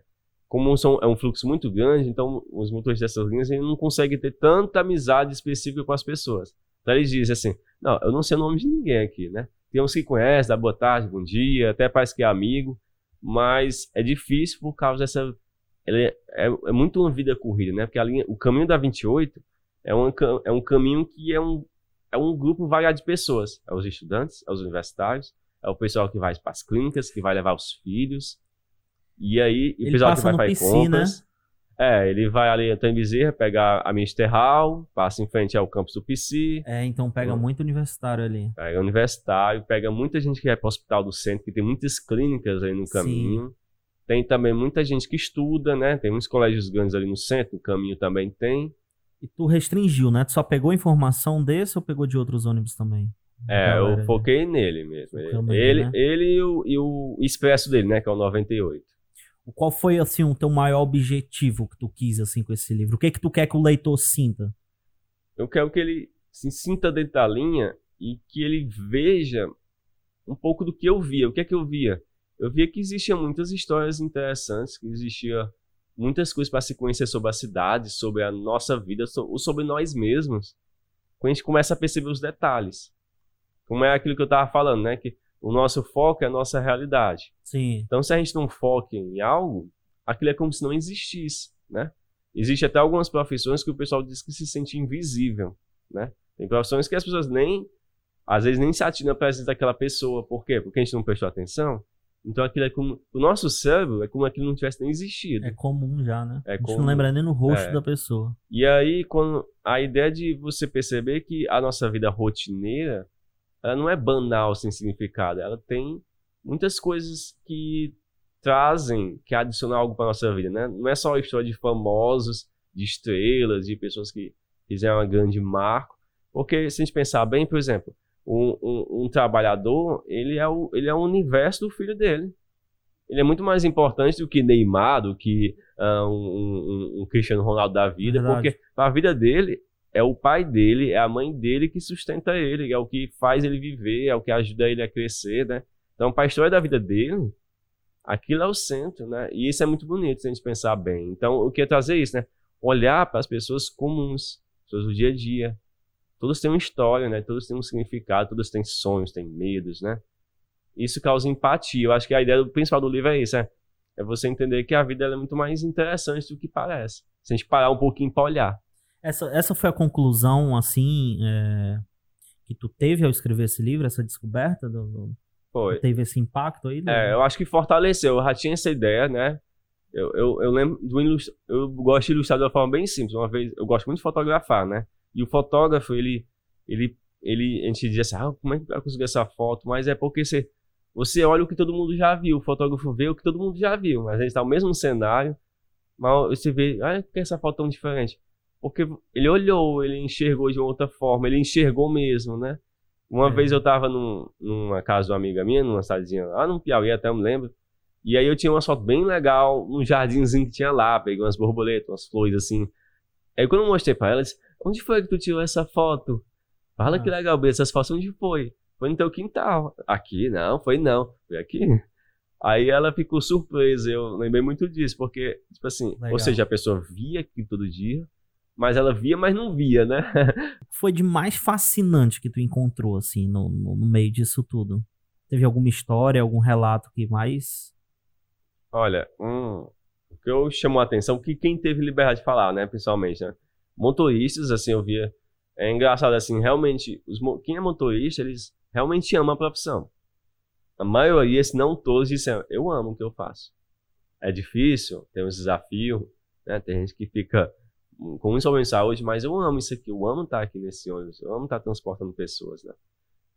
Como são, é um fluxo muito grande, então os motoristas dessas linhas não conseguem ter tanta amizade específica com as pessoas. Então eles dizem assim: não, eu não sei o nome de ninguém aqui, né? Tem uns que conhecem, dá boa tarde, bom dia, até parece que é amigo, mas é difícil por causa dessa. É, é, é, muito uma vida corrida, né? Porque a linha, o caminho da 28 é um, é um caminho que é um, é um grupo variado de pessoas. É os estudantes, é os universitários, é o pessoal que vai para as clínicas, que vai levar os filhos, e aí, o episódio que vai PC, compras. É, ele vai ali até em Bezerra, pegar a Mister Hall, passa em frente ao campus do PC. É, então pega muito universitário ali. Pega universitário, pega muita gente que vai para o hospital do centro, que tem muitas clínicas aí no caminho. Sim. Tem também muita gente que estuda, né? Tem muitos colégios grandes ali no centro, no caminho também tem. E tu restringiu, né? Tu só pegou informação desse ou pegou de outros ônibus também? É, eu foquei nele mesmo. Ele, né? ele e, o, e o expresso dele, né? Que é o 98. Qual foi, assim, o teu maior objetivo que tu quis, assim, com esse livro? O que é que tu quer que o leitor sinta? Eu quero que ele se sinta dentro da linha e que ele veja um pouco do que eu via. O que é que eu via? Eu via que existiam muitas histórias interessantes, que existia muitas coisas para se conhecer sobre a cidade, sobre a nossa vida, ou sobre nós mesmos. Quando a gente começa a perceber os detalhes. Como é aquilo que eu estava falando, né? Que o nosso foco é a nossa realidade. Sim. Então, se a gente não foca em algo, aquilo é como se não existisse, né? Existe até algumas profissões que o pessoal diz que se sente invisível, né? Tem profissões que as pessoas nem, às vezes nem se atinam a presença daquela pessoa. Por quê? Porque a gente não prestou atenção. Então aquilo é como, o nosso cérebro é como aquilo não tivesse nem existido. É comum já, né? É a gente comum. não lembra nem no rosto É. da pessoa. E aí, quando a ideia de você perceber que a nossa vida rotineira, ela não é banal sem significado, ela tem muitas coisas que trazem, que adicionam algo para nossa vida, né? Não é só a história de famosos, de estrelas, de pessoas que fizeram um grande marco, porque se a gente pensar bem, por exemplo, um, um, um trabalhador, ele é, o, ele é o universo do filho dele. Ele é muito mais importante do que Neymar, do que um, um- um Cristiano Ronaldo da vida, Verdade. porque a vida dele é o pai dele, é a mãe dele que sustenta ele, é o que faz ele viver, é o que ajuda ele a crescer, né? Então, para a história da vida dele, aquilo é o centro, né? E isso é muito bonito se a gente pensar bem. Então, eu queria trazer isso, né? Olhar para as pessoas comuns, pessoas do dia a dia. Todos têm uma história, né? Todos têm um significado, todos têm sonhos, têm medos, né? Isso causa empatia. Eu acho que a ideia principal do livro é isso, é, é você entender que a vida é muito mais interessante do que parece. Se a gente parar um pouquinho para olhar. Essa, essa foi a conclusão, assim, é, que tu teve ao escrever esse livro, essa descoberta? Do, do- Foi. teve esse impacto aí? do- É, eu acho que fortaleceu. Eu já tinha essa ideia, né? Eu, eu, eu lembro do ilustrador. Eu gosto de ilustrar de uma forma bem simples. Uma vez, eu gosto muito de fotografar, né? E o fotógrafo, ele. ele, ele a gente diz assim, ah, como é que vai conseguir essa foto? Mas é porque você, você olha o que todo mundo já viu. O fotógrafo vê o que todo mundo já viu. Mas a gente tá no mesmo cenário. Mas você vê, ah, por que essa foto tão diferente? Porque ele olhou, ele enxergou de uma outra forma, ele enxergou mesmo, né? Uma É. vez eu tava num, numa casa de uma amiga minha, numa cidadezinha lá no Piauí, até eu me lembro. E aí eu tinha uma foto bem legal, num jardinzinho que tinha lá, peguei umas borboletas, umas flores assim. Aí quando eu mostrei pra ela, ela disse, onde foi que tu tirou essa foto? Fala Ah. que legal, Bê, essas fotos onde foi? Foi no teu quintal. Aqui? Não, foi não. Foi aqui. Aí ela ficou surpresa, eu lembrei muito disso, porque, tipo assim, Legal. ou seja, a pessoa via aquilo todo dia, mas ela via, mas não via, né? O que foi de mais fascinante que tu encontrou, assim, no, no, no meio disso tudo? Teve alguma história, algum relato que mais... Olha, um, o que eu chamou a atenção, que quem teve liberdade de falar, né, principalmente, né? Motoristas, assim, eu via. É engraçado, assim, realmente, os, quem é motorista, eles realmente amam a profissão. A maioria, se não todos, disseram, eu amo o que eu faço. É difícil, tem uns desafios, né? Tem gente que fica com muito problema de saúde, mas eu amo isso aqui, eu amo estar aqui nesse ônibus, eu amo estar transportando pessoas, né?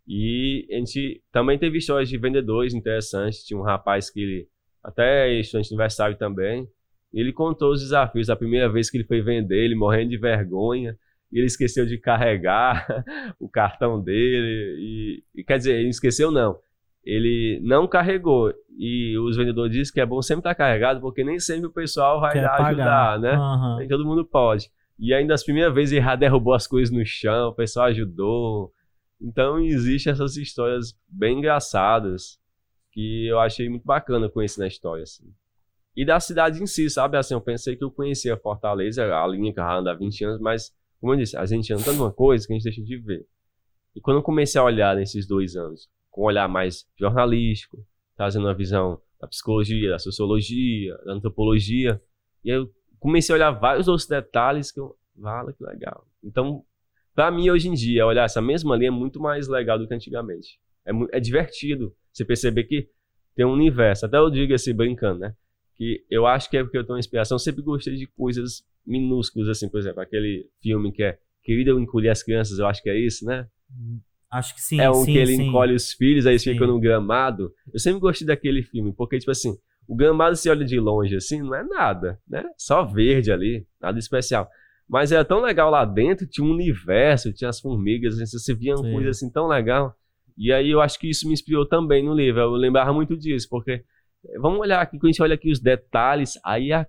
E a gente também teve histórias de vendedores interessantes. Tinha um rapaz que ele, até estudante universitário também, ele contou os desafios. A primeira vez que ele foi vender, ele morrendo de vergonha, ele esqueceu de carregar o cartão dele. E, e quer dizer, ele esqueceu não. Ele não carregou. E os vendedores dizem que é bom sempre estar carregado, porque nem sempre o pessoal vai quer ajudar, né? Aham. Nem todo mundo pode. E ainda as primeiras vezes ele derrubou as coisas no chão, o pessoal ajudou. Então existem essas histórias bem engraçadas que eu achei muito bacana conhecer na história, assim. E da cidade em si, sabe? Assim, eu pensei que eu conhecia Fortaleza, a linha que eu ando há 20 anos, mas, como eu disse, a gente anda tanto uma coisa que a gente deixa de ver. E quando eu comecei a olhar nesses dois anos, com um olhar mais jornalístico, trazendo uma visão da psicologia, da sociologia, da antropologia, e eu comecei a olhar vários outros detalhes que eu. Vale, que legal. Então, pra mim, hoje em dia, olhar essa mesma linha é muito mais legal do que antigamente. É, é divertido você perceber que tem um universo. Até eu digo assim, brincando, né? Que eu acho que é porque eu tenho inspiração. Eu sempre gostei de coisas minúsculas, assim, por exemplo, aquele filme que é Querida Eu Encolhi as Crianças, eu acho que é isso, né? Acho que sim, é um sim, que ele sim. encolhe os filhos, aí eles Sim. ficam no gramado. Eu sempre gostei daquele filme, porque, tipo assim, o gramado se olha de longe, assim, não é nada, né? Só verde ali, nada especial. Mas era tão legal lá dentro, tinha um universo, tinha as formigas, assim, você via uma coisa assim tão legal. E aí eu acho que isso me inspirou também no livro, eu lembrava muito disso, porque eh, vamos olhar aqui, quando a gente olha aqui os detalhes, aí a, a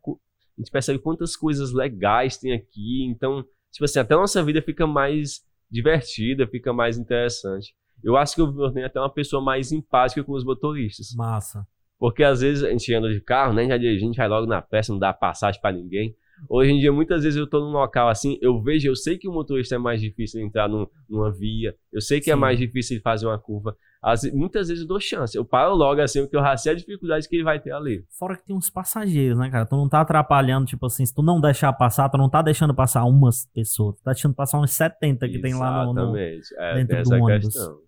gente percebe quantas coisas legais tem aqui, então, tipo assim, até a nossa vida fica mais divertida, fica mais interessante. Eu acho que eu me tornei até uma pessoa mais empática com os motoristas. Massa. Porque às vezes a gente anda de carro, né? Já a gente vai logo na peça, não dá passagem pra ninguém. Hoje em dia, muitas vezes eu tô num local assim, eu vejo, eu sei que o motorista é mais difícil entrar num, numa via, eu sei que é Sim. mais difícil fazer uma curva. Ve- muitas vezes eu dou chance, eu paro logo assim, porque eu já sei a dificuldade que ele vai ter ali. Fora que tem uns passageiros, né, cara? Tu não tá atrapalhando, tipo assim, se tu não deixar passar, tu não tá deixando passar umas pessoas, tu tá deixando passar uns 70 que tem lá no. no- Exatamente. É, dentro do ônibus. questão.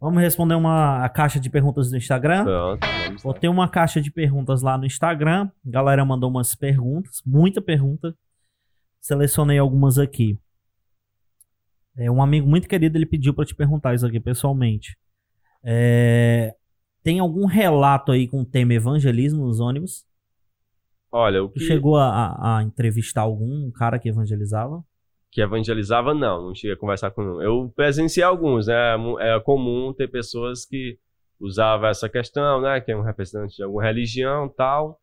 Vamos responder uma a caixa de perguntas do Instagram? Pronto, vamos lá. Botei uma caixa de perguntas lá no Instagram. A galera mandou umas perguntas, muita pergunta. Selecionei algumas aqui. É, um amigo muito querido ele pediu pra te perguntar isso aqui pessoalmente. É, tem algum relato aí com o tema evangelismo nos ônibus? Olha, o Tu que, chegou a, a- entrevistar algum cara que evangelizava? que evangelizava, não, não cheguei a conversar com nenhum. Eu presenciei alguns, né? É comum ter pessoas que usavam essa questão, né? Que é um representante de alguma religião tal,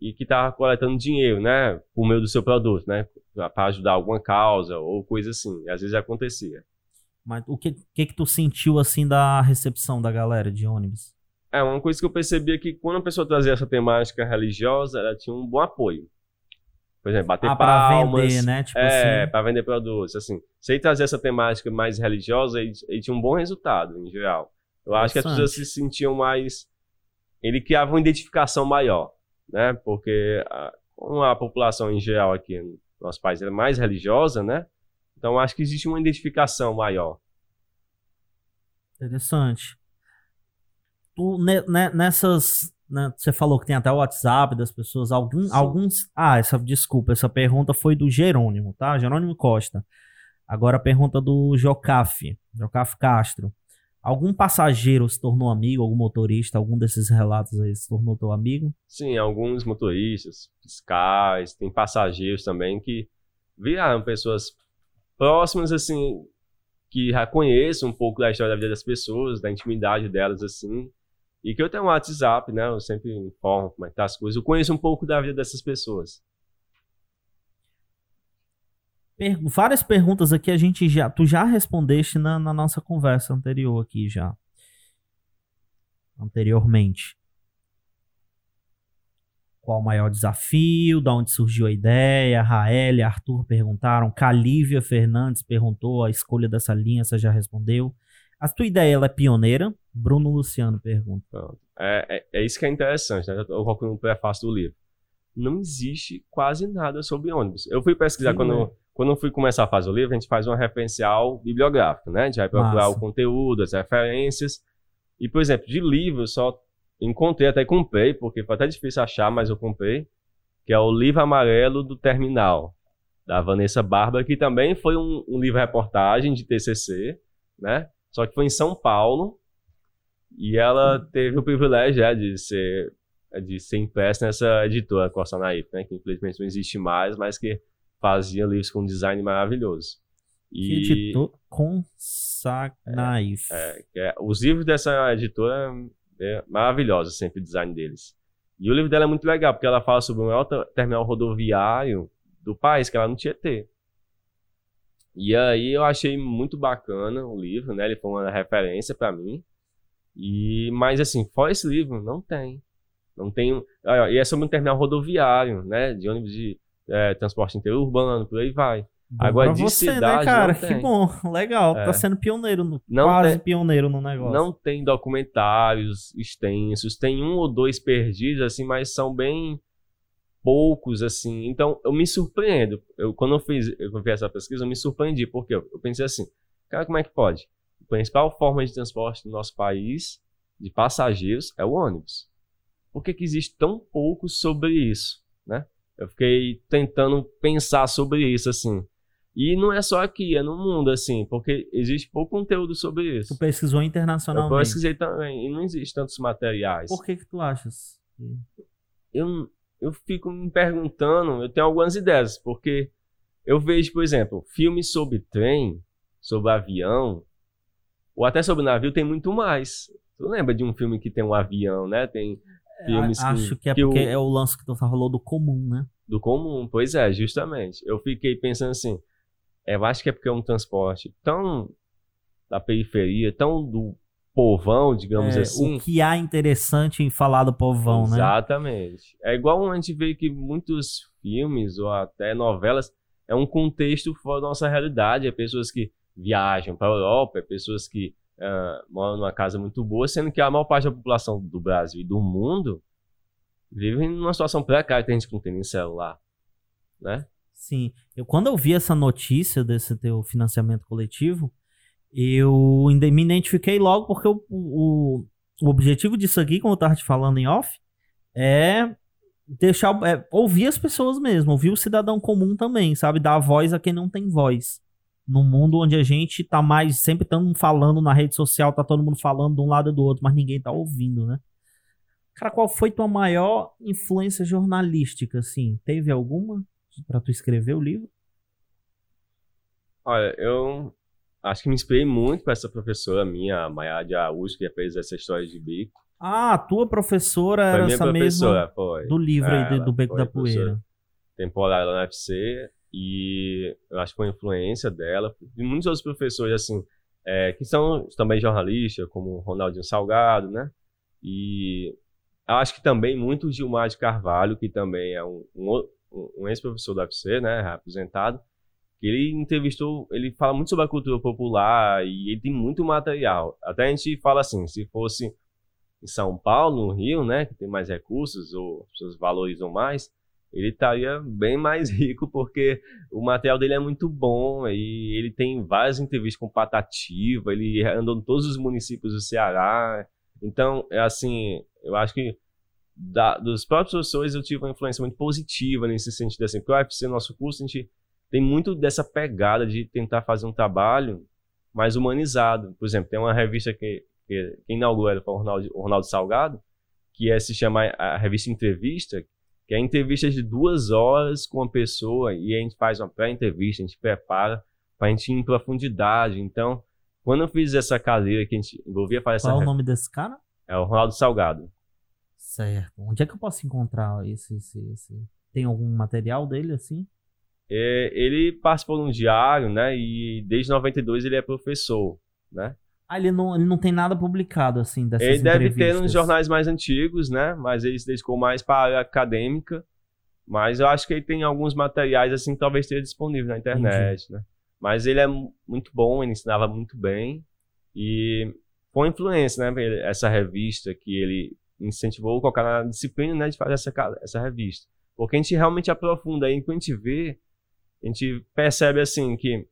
e que tava coletando dinheiro, né? Por meio do seu produto, né? Para ajudar alguma causa ou coisa assim. Às vezes acontecia. Mas o que, que que tu sentiu assim da recepção da galera de ônibus? É, uma coisa que eu percebi é que quando a pessoa trazia essa temática religiosa, ela tinha um bom apoio. Por exemplo, bater ah, pra palmas. vender, né? Tipo É, assim. para vender produtos, assim. Se ele trazer essa temática mais religiosa, ele, ele tinha um bom resultado, em geral. Eu acho que as pessoas se sentiam mais... Ele criava uma identificação maior, né? Porque a, como a população em geral aqui no nosso país é mais religiosa, né? Então acho que existe uma identificação maior. Interessante. Tu, ne- ne- nessas. né, você falou que tem até o WhatsApp das pessoas. Algum, Sim. alguns. Ah, essa, desculpa, essa pergunta foi do Jerônimo, tá? Jerônimo Costa. Agora a pergunta do Jocaf. Jocaf Castro. Algum passageiro se tornou amigo, algum motorista, algum desses relatos aí se tornou teu amigo? Sim, alguns motoristas, fiscais, tem passageiros também que viraram pessoas próximas, assim, que já conhecem um pouco da história da vida das pessoas, da intimidade delas, assim. E que eu tenho um WhatsApp, né? Eu sempre informo como é que tá as coisas. Eu conheço um pouco da vida dessas pessoas. Per- várias perguntas aqui a gente já. Tu já respondeste na, na nossa conversa anterior aqui já. Anteriormente. Qual o maior desafio? Da onde surgiu a ideia? Rael e Arthur perguntaram. Calívia Fernandes perguntou a escolha dessa linha, você já respondeu. A tua ideia ela é pioneira? Bruno Luciano pergunta. É, é, é isso que é interessante, né? Eu coloco no prefácio do livro. Não existe quase nada sobre ônibus. Eu fui pesquisar Sim, quando, né? quando eu fui começar a fazer o livro, a gente faz um referencial bibliográfico, né? A gente vai procurar Massa. o conteúdo, as referências. E, por exemplo, de livro, eu só encontrei, até comprei, porque foi até difícil achar, mas eu comprei, que é o Livro Amarelo do Terminal, da Vanessa Bárbara, que também foi um, um livro-reportagem de TCC, né? Só que foi em São Paulo, e ela teve o privilégio é, de ser de ser impressa nessa editora Costa Naif, né? Que infelizmente não existe mais, mas que fazia livros com design maravilhoso. Que E editor Consagnaif. é, que é- os livros dessa editora é maravilhosos, sempre o design deles. E o livro dela é muito legal, porque ela fala sobre o maior ter- terminal rodoviário do país, que ela não tinha ter. E aí eu achei muito bacana o livro, né? Ele foi uma referência para mim. E mas assim, fora esse livro, não tem. Não tem. E é sobre um terminal rodoviário, né? De ônibus de é, transporte interurbano, por aí vai. Bom Agora, de você, né, cidade, cara? não Que bom, legal. É. Tá sendo pioneiro, no, Não quase tem- pioneiro no negócio. Não tem documentários extensos, tem um ou dois perdidos, assim, mas são bem poucos, assim. Então, eu me surpreendo. Eu, quando eu fiz, eu fiz essa pesquisa, eu me surpreendi, porque eu, eu pensei assim, cara, como é que pode? A principal forma de transporte no nosso país, de passageiros, é o ônibus. Por que, que existe tão pouco sobre isso, né? Eu fiquei tentando pensar sobre isso, assim. E não é só aqui, é no mundo, assim, porque existe pouco conteúdo sobre isso. Tu pesquisou Eu internacionalmente. pesquisei também, e não existe tantos materiais. Por que que tu achas? Eu, eu fico me perguntando, eu tenho algumas ideias, porque eu vejo, por exemplo, filmes sobre trem, sobre avião, ou até sobre navio, tem muito mais. Tu lembra de um filme que tem um avião, né? Tem filmes A- Acho que, que é que porque o- é o lance que tu falou do comum, né? do comum. Pois é, justamente. Eu fiquei pensando assim, eu acho que é porque é um transporte tão da periferia, tão do povão, digamos É, assim. O que há interessante em falar do povão, né? Exatamente. É igual a gente vê que muitos filmes ou até novelas é um contexto fora da nossa realidade. É pessoas que viajam para a Europa, é pessoas que ah, moram numa casa muito boa, sendo que a maior parte da população do Brasil e do mundo vive numa situação precária, tem gente que não tem nem celular, né? Sim. Eu, quando eu vi essa notícia desse teu financiamento coletivo, eu me identifiquei logo porque o, o, o objetivo disso aqui, como eu tava te falando em off, é deixar é, ouvir as pessoas mesmo, ouvir o cidadão comum também, sabe? Dar voz a quem não tem voz. Num mundo onde a gente tá mais sempre estamos falando na rede social, tá todo mundo falando de um lado e do outro, mas ninguém tá ouvindo, né? Cara, qual foi tua maior influência jornalística, assim? Teve alguma pra tu escrever o livro? Olha, eu acho que me inspirei muito com essa professora minha, a Maiara de Araújo, que fez essa história de bico. Ah, a tua professora Foi era minha essa professora, mesma foi. do livro aí, É, do Beco da Poeira. temporária lá na UFC e eu acho que foi influência dela e muitos outros professores assim é, que são também jornalistas como o Ronaldinho Salgado né e eu acho que também muito o Gilmar de Carvalho que também é um, um, um ex-professor da UFC né aposentado que ele entrevistou ele fala muito sobre a cultura popular e ele tem muito material até a gente fala assim se fosse em São Paulo no Rio né que tem mais recursos ou as pessoas valorizam mais ele estaria bem mais rico porque o material dele é muito bom e ele tem várias entrevistas com Patativa, ele andou em todos os municípios do Ceará. Então, é assim, eu acho que da- dos próprios professores eu tive uma influência muito positiva nesse sentido, assim, porque o UFC, nosso curso, a gente tem muito dessa pegada de tentar fazer um trabalho mais humanizado. Por exemplo, tem uma revista que, que quem inaugurou ela foi o Ronaldo, o Ronaldo Salgado, que é, se chama a revista Entrevista, que é entrevista de duas horas com uma pessoa e a gente faz uma pré-entrevista, a gente prepara para a gente ir em profundidade. Então, quando eu fiz essa cadeira que a gente envolvia fazer essa Qual é o nome desse cara? é o Ronaldo Salgado. Certo. Onde é que eu posso encontrar esse, esse, esse- Tem algum material dele, assim? É, ele participou de um diário, né? E desde 92 ele é professor, né? Ah, ele não, ele não tem nada publicado, assim, dessas ele deve ter nos jornais mais antigos, né? Mas ele se dedicou mais para a área acadêmica. Mas eu acho que ele tem alguns materiais assim que talvez esteja disponível na internet, né? Mas ele é mu- muito bom, ele ensinava muito bem e foi uma influência, né? Essa revista que ele incentivou a colocar na disciplina, né? De fazer essa, essa revista, porque a gente realmente aprofunda aí, quando a gente vê, a gente percebe assim que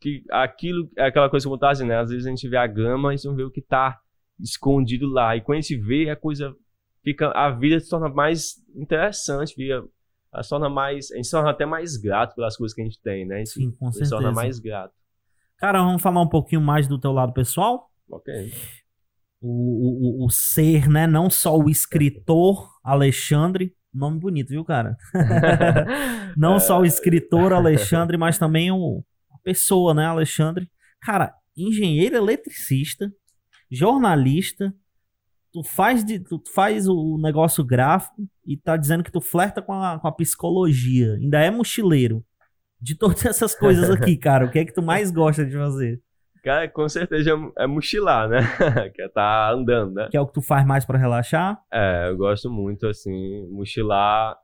que aquilo é aquela coisa que eu estava dizendo, né? Às vezes a gente vê a grama, a gente não vê o que está escondido lá. E quando a gente vê, a coisa fica. A vida se torna mais interessante, fica, ela se torna mais. A gente se torna até mais grato pelas coisas que a gente tem, né? A gente Sim, com se torna certeza. mais grato. Cara, vamos falar um pouquinho mais do teu lado pessoal? Ok. O, o, o- ser, né? Não só o escritor Alexandre. Nome bonito, viu, cara? Não É. só o escritor Alexandre, mas também o, a pessoa, né, Alexandre? Cara, engenheiro eletricista, jornalista, tu faz, de, tu faz o negócio gráfico e tá dizendo que tu flerta com a, com a psicologia. Ainda é mochileiro. De todas essas coisas aqui, cara, o que é que tu mais gosta de fazer? Cara, com certeza é mochilar, né? que é tá andando, né? Que é o que tu faz mais pra relaxar? É, eu gosto muito, assim, mochilar.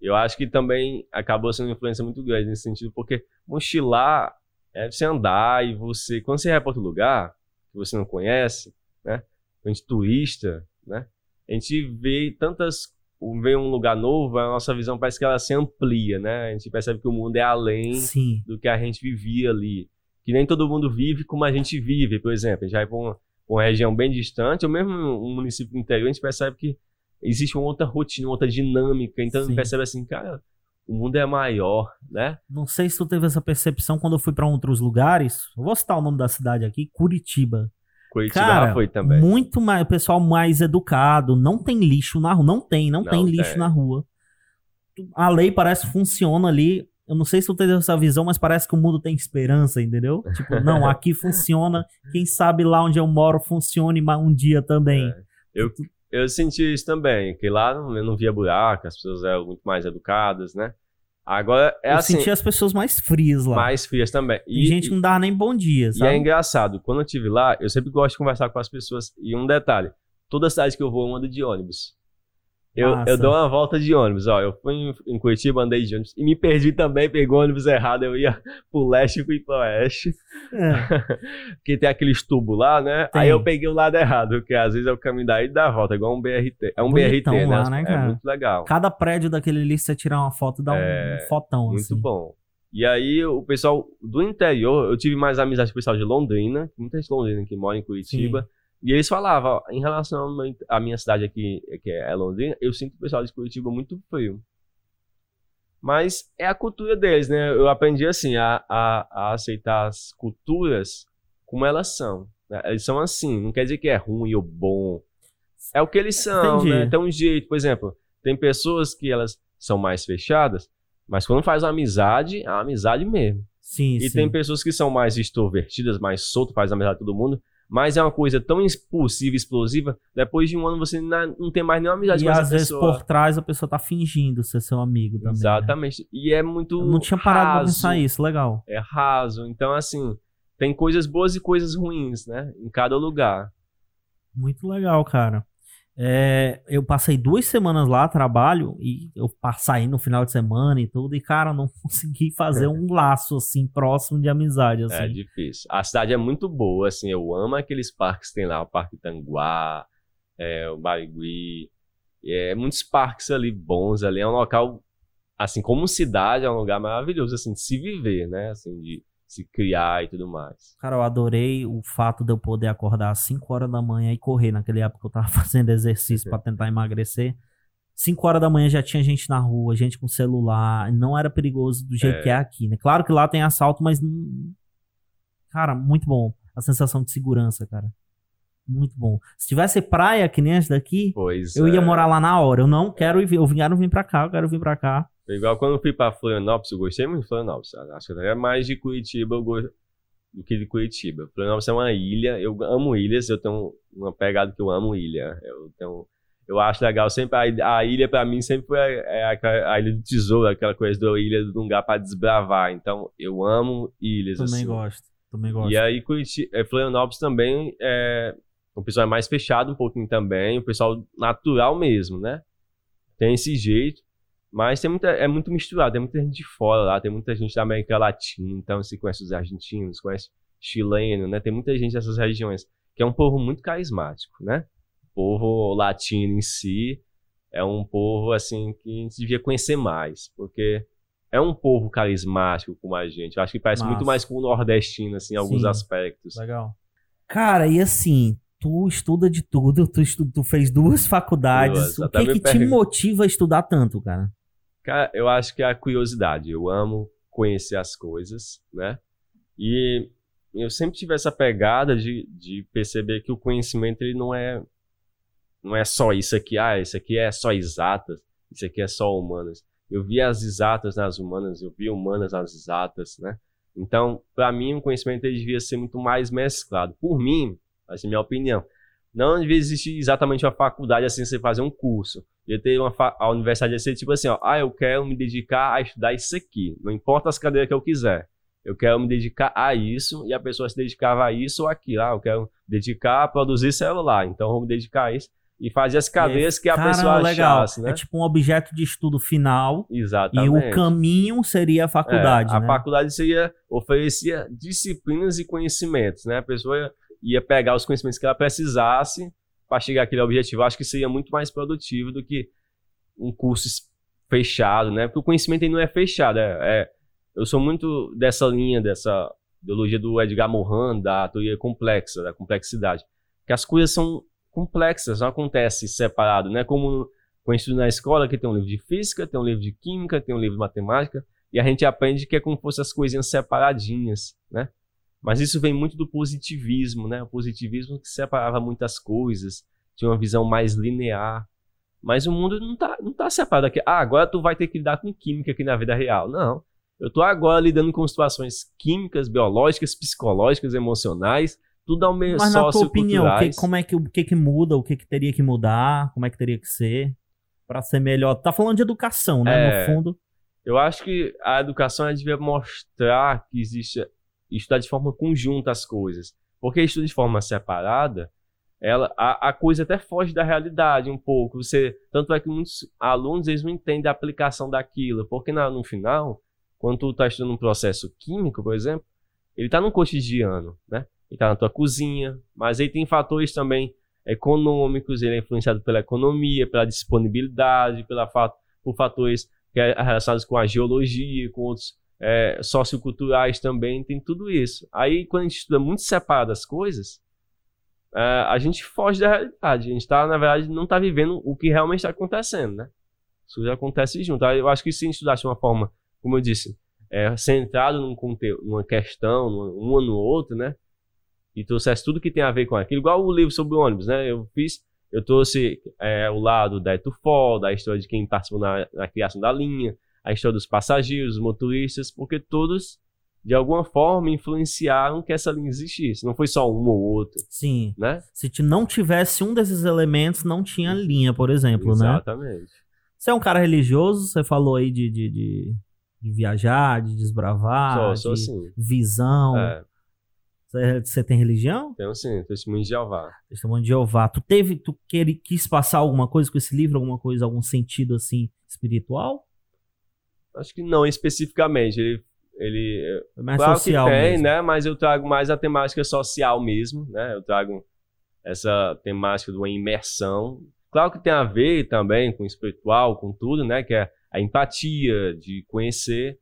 Eu acho que também acabou sendo uma influência muito grande nesse sentido, porque mochilar é você andar e você, quando você vai para outro lugar que você não conhece, né? A gente turista, né? A gente vê tantas, vê um lugar novo, a nossa visão parece que ela se amplia, né? A gente percebe que o mundo é além Sim. do que a gente vivia ali. Que nem todo mundo vive como a gente vive, por exemplo. Gente vai para uma, uma região bem distante, ou mesmo um município interior, a gente percebe que existe uma outra rotina, uma outra dinâmica. Então a gente percebe assim, cara, o mundo é maior, né? Não sei se tu teve essa percepção quando eu fui pra outros lugares. Eu vou citar o nome da cidade aqui, Curitiba. Curitiba Cara, já foi também. muito mais, o pessoal mais educado, não tem lixo na rua, não tem, não, Não tem lixo tem. na rua. A lei parece que funciona ali. Eu não sei se tu teve essa visão, mas parece que o mundo tem esperança, entendeu? Tipo, não, aqui funciona. Quem sabe lá onde eu moro funcione um dia também. É. Eu, eu senti isso também, que lá não- eu não via buraco, as pessoas eram muito mais educadas, né? Agora, é eu assim, senti as pessoas mais frias lá. mais frias também. Tem gente que não dava nem bom dia, E é sabe? engraçado, quando eu estive lá, eu sempre gosto de conversar com as pessoas. E um detalhe: toda cidade que eu vou, eu ando de ônibus. Eu, eu dou uma volta de ônibus, ó. Eu fui em, Curitiba, andei de ônibus e me perdi também, pegou o ônibus errado. Eu ia pro leste e fui pro oeste. É. Porque tem aqueles tubos lá, né? Tem. Aí eu peguei o lado errado, porque às vezes é o caminho daí e dá a volta, igual um BRT. É um Bonitão BRT, né? lá, né, é cara? muito legal. Cada prédio daquele ali, você tirar uma foto, dá um, É, um fotão, Muito assim. bom. E aí, o pessoal do interior, eu tive mais amizade com o pessoal de Londrina, muita gente de Londrina que mora em Curitiba. E eles falavam, ó, em relação à minha cidade aqui, que é Londrina, eu sinto o pessoal de Curitiba muito frio. Mas é a cultura deles, né? Eu aprendi assim, a, a, a aceitar as culturas como elas são. né? Eles são assim, não quer dizer que é ruim ou bom. É o que eles são, Entendi. né? Tem um jeito, por exemplo, tem pessoas que elas são mais fechadas, mas quando faz uma amizade, é uma amizade mesmo. Sim, E sim. tem pessoas que são mais extrovertidas, mais soltas, faz amizade com todo mundo, mas é uma coisa tão impulsiva, explosiva, depois de um ano você não tem mais nenhuma amizade E com essa às vezes pessoa. por trás a pessoa tá fingindo ser seu amigo também. né? Exatamente. E é muito Eu não tinha parado pra raso, pensar isso, legal. É raso. Então, assim, tem coisas boas e coisas ruins, né? Em cada lugar. Muito legal, cara. É, eu passei duas semanas lá, trabalho, e eu passei no final de semana e tudo, e, cara, não consegui fazer um laço, assim, próximo de amizade, É assim. difícil. A cidade é muito boa, assim, eu amo aqueles parques que tem lá, o Parque Tanguá, é, o Barigui, é, muitos parques ali bons ali, é um local, assim, como cidade, é um lugar maravilhoso, assim, de se viver, né, assim, de se criar e tudo mais. Cara, eu adorei o fato de eu poder acordar às 5 horas da manhã e correr. Naquele época que eu tava fazendo exercício pra tentar emagrecer. 5 horas da manhã já tinha gente na rua, gente com celular. Não era perigoso do jeito É. que é aqui, né? Claro que lá tem assalto, mas. não- Cara, muito bom. A sensação de segurança, cara. Muito bom. Se tivesse praia que nem essa daqui, Pois eu ia é. morar lá na hora. Eu não quero ir. Eu quero vir pra cá, eu quero vir pra cá. Foi Igual quando eu fui pra Florianópolis, eu gostei muito de Florianópolis. Acho que até mais de Curitiba eu gosto do que de Curitiba. Florianópolis é uma ilha, eu amo ilhas, eu tenho uma pegada que eu amo ilha. Eu tenho, eu acho legal sempre a, a ilha pra mim sempre foi a, é a, a ilha do tesouro, aquela coisa da ilha do lugar pra desbravar. Então eu amo ilhas Também assim. gosto. Também gosto. E aí Curitiba, é, Florianópolis também é o pessoal é mais fechado um pouquinho também, o pessoal natural mesmo, né? Tem esse jeito. Mas tem muita, é muito misturado, tem muita gente de fora lá, tem muita gente da América Latina, então você conhece os argentinos, conhece chileno, né? Tem muita gente dessas regiões, que é um povo muito carismático, né? O povo latino em si é um povo, assim, que a gente devia conhecer mais, porque é um povo carismático como a gente. Eu acho que parece Massa. muito mais com o nordestino, assim, em alguns Sim. aspectos. Legal. Cara, e assim, tu estuda de tudo, tu, estu- tu fez duas faculdades. O que que te motiva a estudar tanto, cara? Cara, eu acho que é a curiosidade. Eu amo conhecer as coisas, né? E eu sempre tive essa pegada de, de perceber que o conhecimento ele não é não é só isso aqui, ah, isso aqui é só exatas, isso aqui é só humanas. Eu vi as exatas nas humanas, eu vi humanas nas exatas, né? Então, para mim, o conhecimento ele devia ser muito mais mesclado. Por mim, essa é a minha opinião. Não devia existir exatamente uma faculdade assim, você fazer um curso. Devia ter uma a universidade ser tipo assim, ó, ah, eu quero me dedicar a estudar isso aqui. Não importa as cadeiras que eu quiser. Eu quero me dedicar a isso e a pessoa se dedicava a isso ou aquilo. Ah, eu quero me dedicar a produzir celular, então eu vou me dedicar a isso. E fazer as cadeiras que a Cara, pessoa legal. achasse, né? É tipo um objeto de estudo final Exatamente. e o caminho seria a faculdade, É, a né? faculdade seria, oferecia disciplinas e conhecimentos, né? A pessoa ia, ia pegar os conhecimentos que ela precisasse para chegar àquele objetivo. Acho que seria muito mais produtivo do que um curso fechado, né? Porque o conhecimento não é fechado. É, é- eu sou muito dessa linha, dessa ideologia do Edgar Morin, da teoria complexa, da complexidade. Que as coisas são complexas, não acontece separado, né? Como estudo na escola, que tem um livro de física, tem um livro de química, tem um livro de matemática, e a gente aprende que é como se fossem as coisinhas separadinhas, né? Mas isso vem muito do positivismo, né? O positivismo que separava muitas coisas, tinha uma visão mais linear. Mas o mundo não tá, não tá separado aqui. Ah, agora tu vai ter que lidar com química aqui na vida real. Não. Eu tô agora lidando com situações químicas, biológicas, psicológicas, emocionais, tudo ao meio Mas na tua opinião, o que, como é que, o que que muda, o que que teria que mudar, como é que teria que ser pra ser melhor? Tá falando de educação, né? É. No fundo. Eu acho que a educação devia mostrar que existe estudar de forma conjunta as coisas. Porque estudar de forma separada, ela, a, a, coisa até foge da realidade um pouco. Você, tanto é que muitos alunos eles não entendem a aplicação daquilo, porque na, no final, quando tu está estudando um processo químico, por exemplo, ele está no cotidiano, né? Ele está na tua cozinha, mas aí tem fatores também econômicos, ele é influenciado pela economia, pela disponibilidade, pela, por fatores é relacionados com a geologia, com outros é, socioculturais também, tem tudo isso. Aí, quando a gente estuda muito separado as coisas, é, a gente foge da realidade. A gente tá, na verdade, não está vivendo o que realmente está acontecendo, né? Isso já acontece junto. Eu acho que se a gente estudasse de uma forma, como eu disse, é, centrado num conteúdo, numa questão, uma no outro, né? E trouxesse tudo que tem a ver com aquilo, igual o livro sobre ônibus, né? Eu fiz eu trouxe é, o lado da Etufol, da história de quem participou na, na, criação da linha, a história dos passageiros, dos motoristas, porque todos, de alguma forma, influenciaram que essa linha existisse. Não foi só um ou outro. Sim. Né? Se não tivesse um desses elementos, não tinha linha, por exemplo, Exatamente. né? Exatamente. Você é um cara religioso, você falou aí de, de, de, de viajar, de desbravar, sou, sou de assim. visão. É. Você tem religião? Tenho sim, testemunho de Jeová. Testemunho de Jeová. Tu teve, tu quer, quis passar alguma coisa com esse livro, alguma coisa, algum sentido assim espiritual? Acho que não especificamente. Ele, ele é mais claro social que tem, mesmo. né? Mas eu trago mais a temática social mesmo, né? Eu trago essa temática de uma imersão. Claro que tem a ver também com o espiritual, com tudo, né? Que é a empatia de conhecer,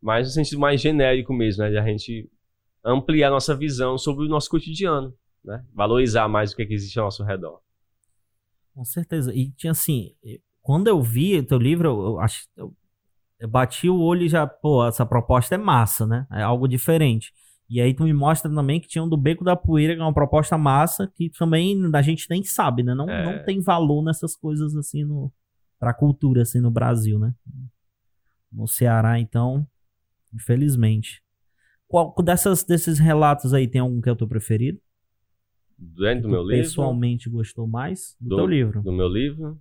mas no sentido mais genérico mesmo, né? De a gente ampliar nossa visão sobre o nosso cotidiano, né? Valorizar mais o que, é que existe ao nosso redor. Com certeza. E tinha assim, quando eu vi o teu livro, eu, eu acho eu, eu bati o olho e já, pô, essa proposta é massa, né? É algo diferente. E aí tu me mostra também que tinha um do Beco da Poeira, que é uma proposta massa, que também a gente nem sabe, né? Não, É. não tem valor nessas coisas assim no pra cultura assim no Brasil, né? No Ceará, então, infelizmente. Qual dessas desses relatos aí tem algum que é o teu preferido? Dentro do Tu meu livro, pessoalmente gostou mais do, Do- teu livro? do meu livro,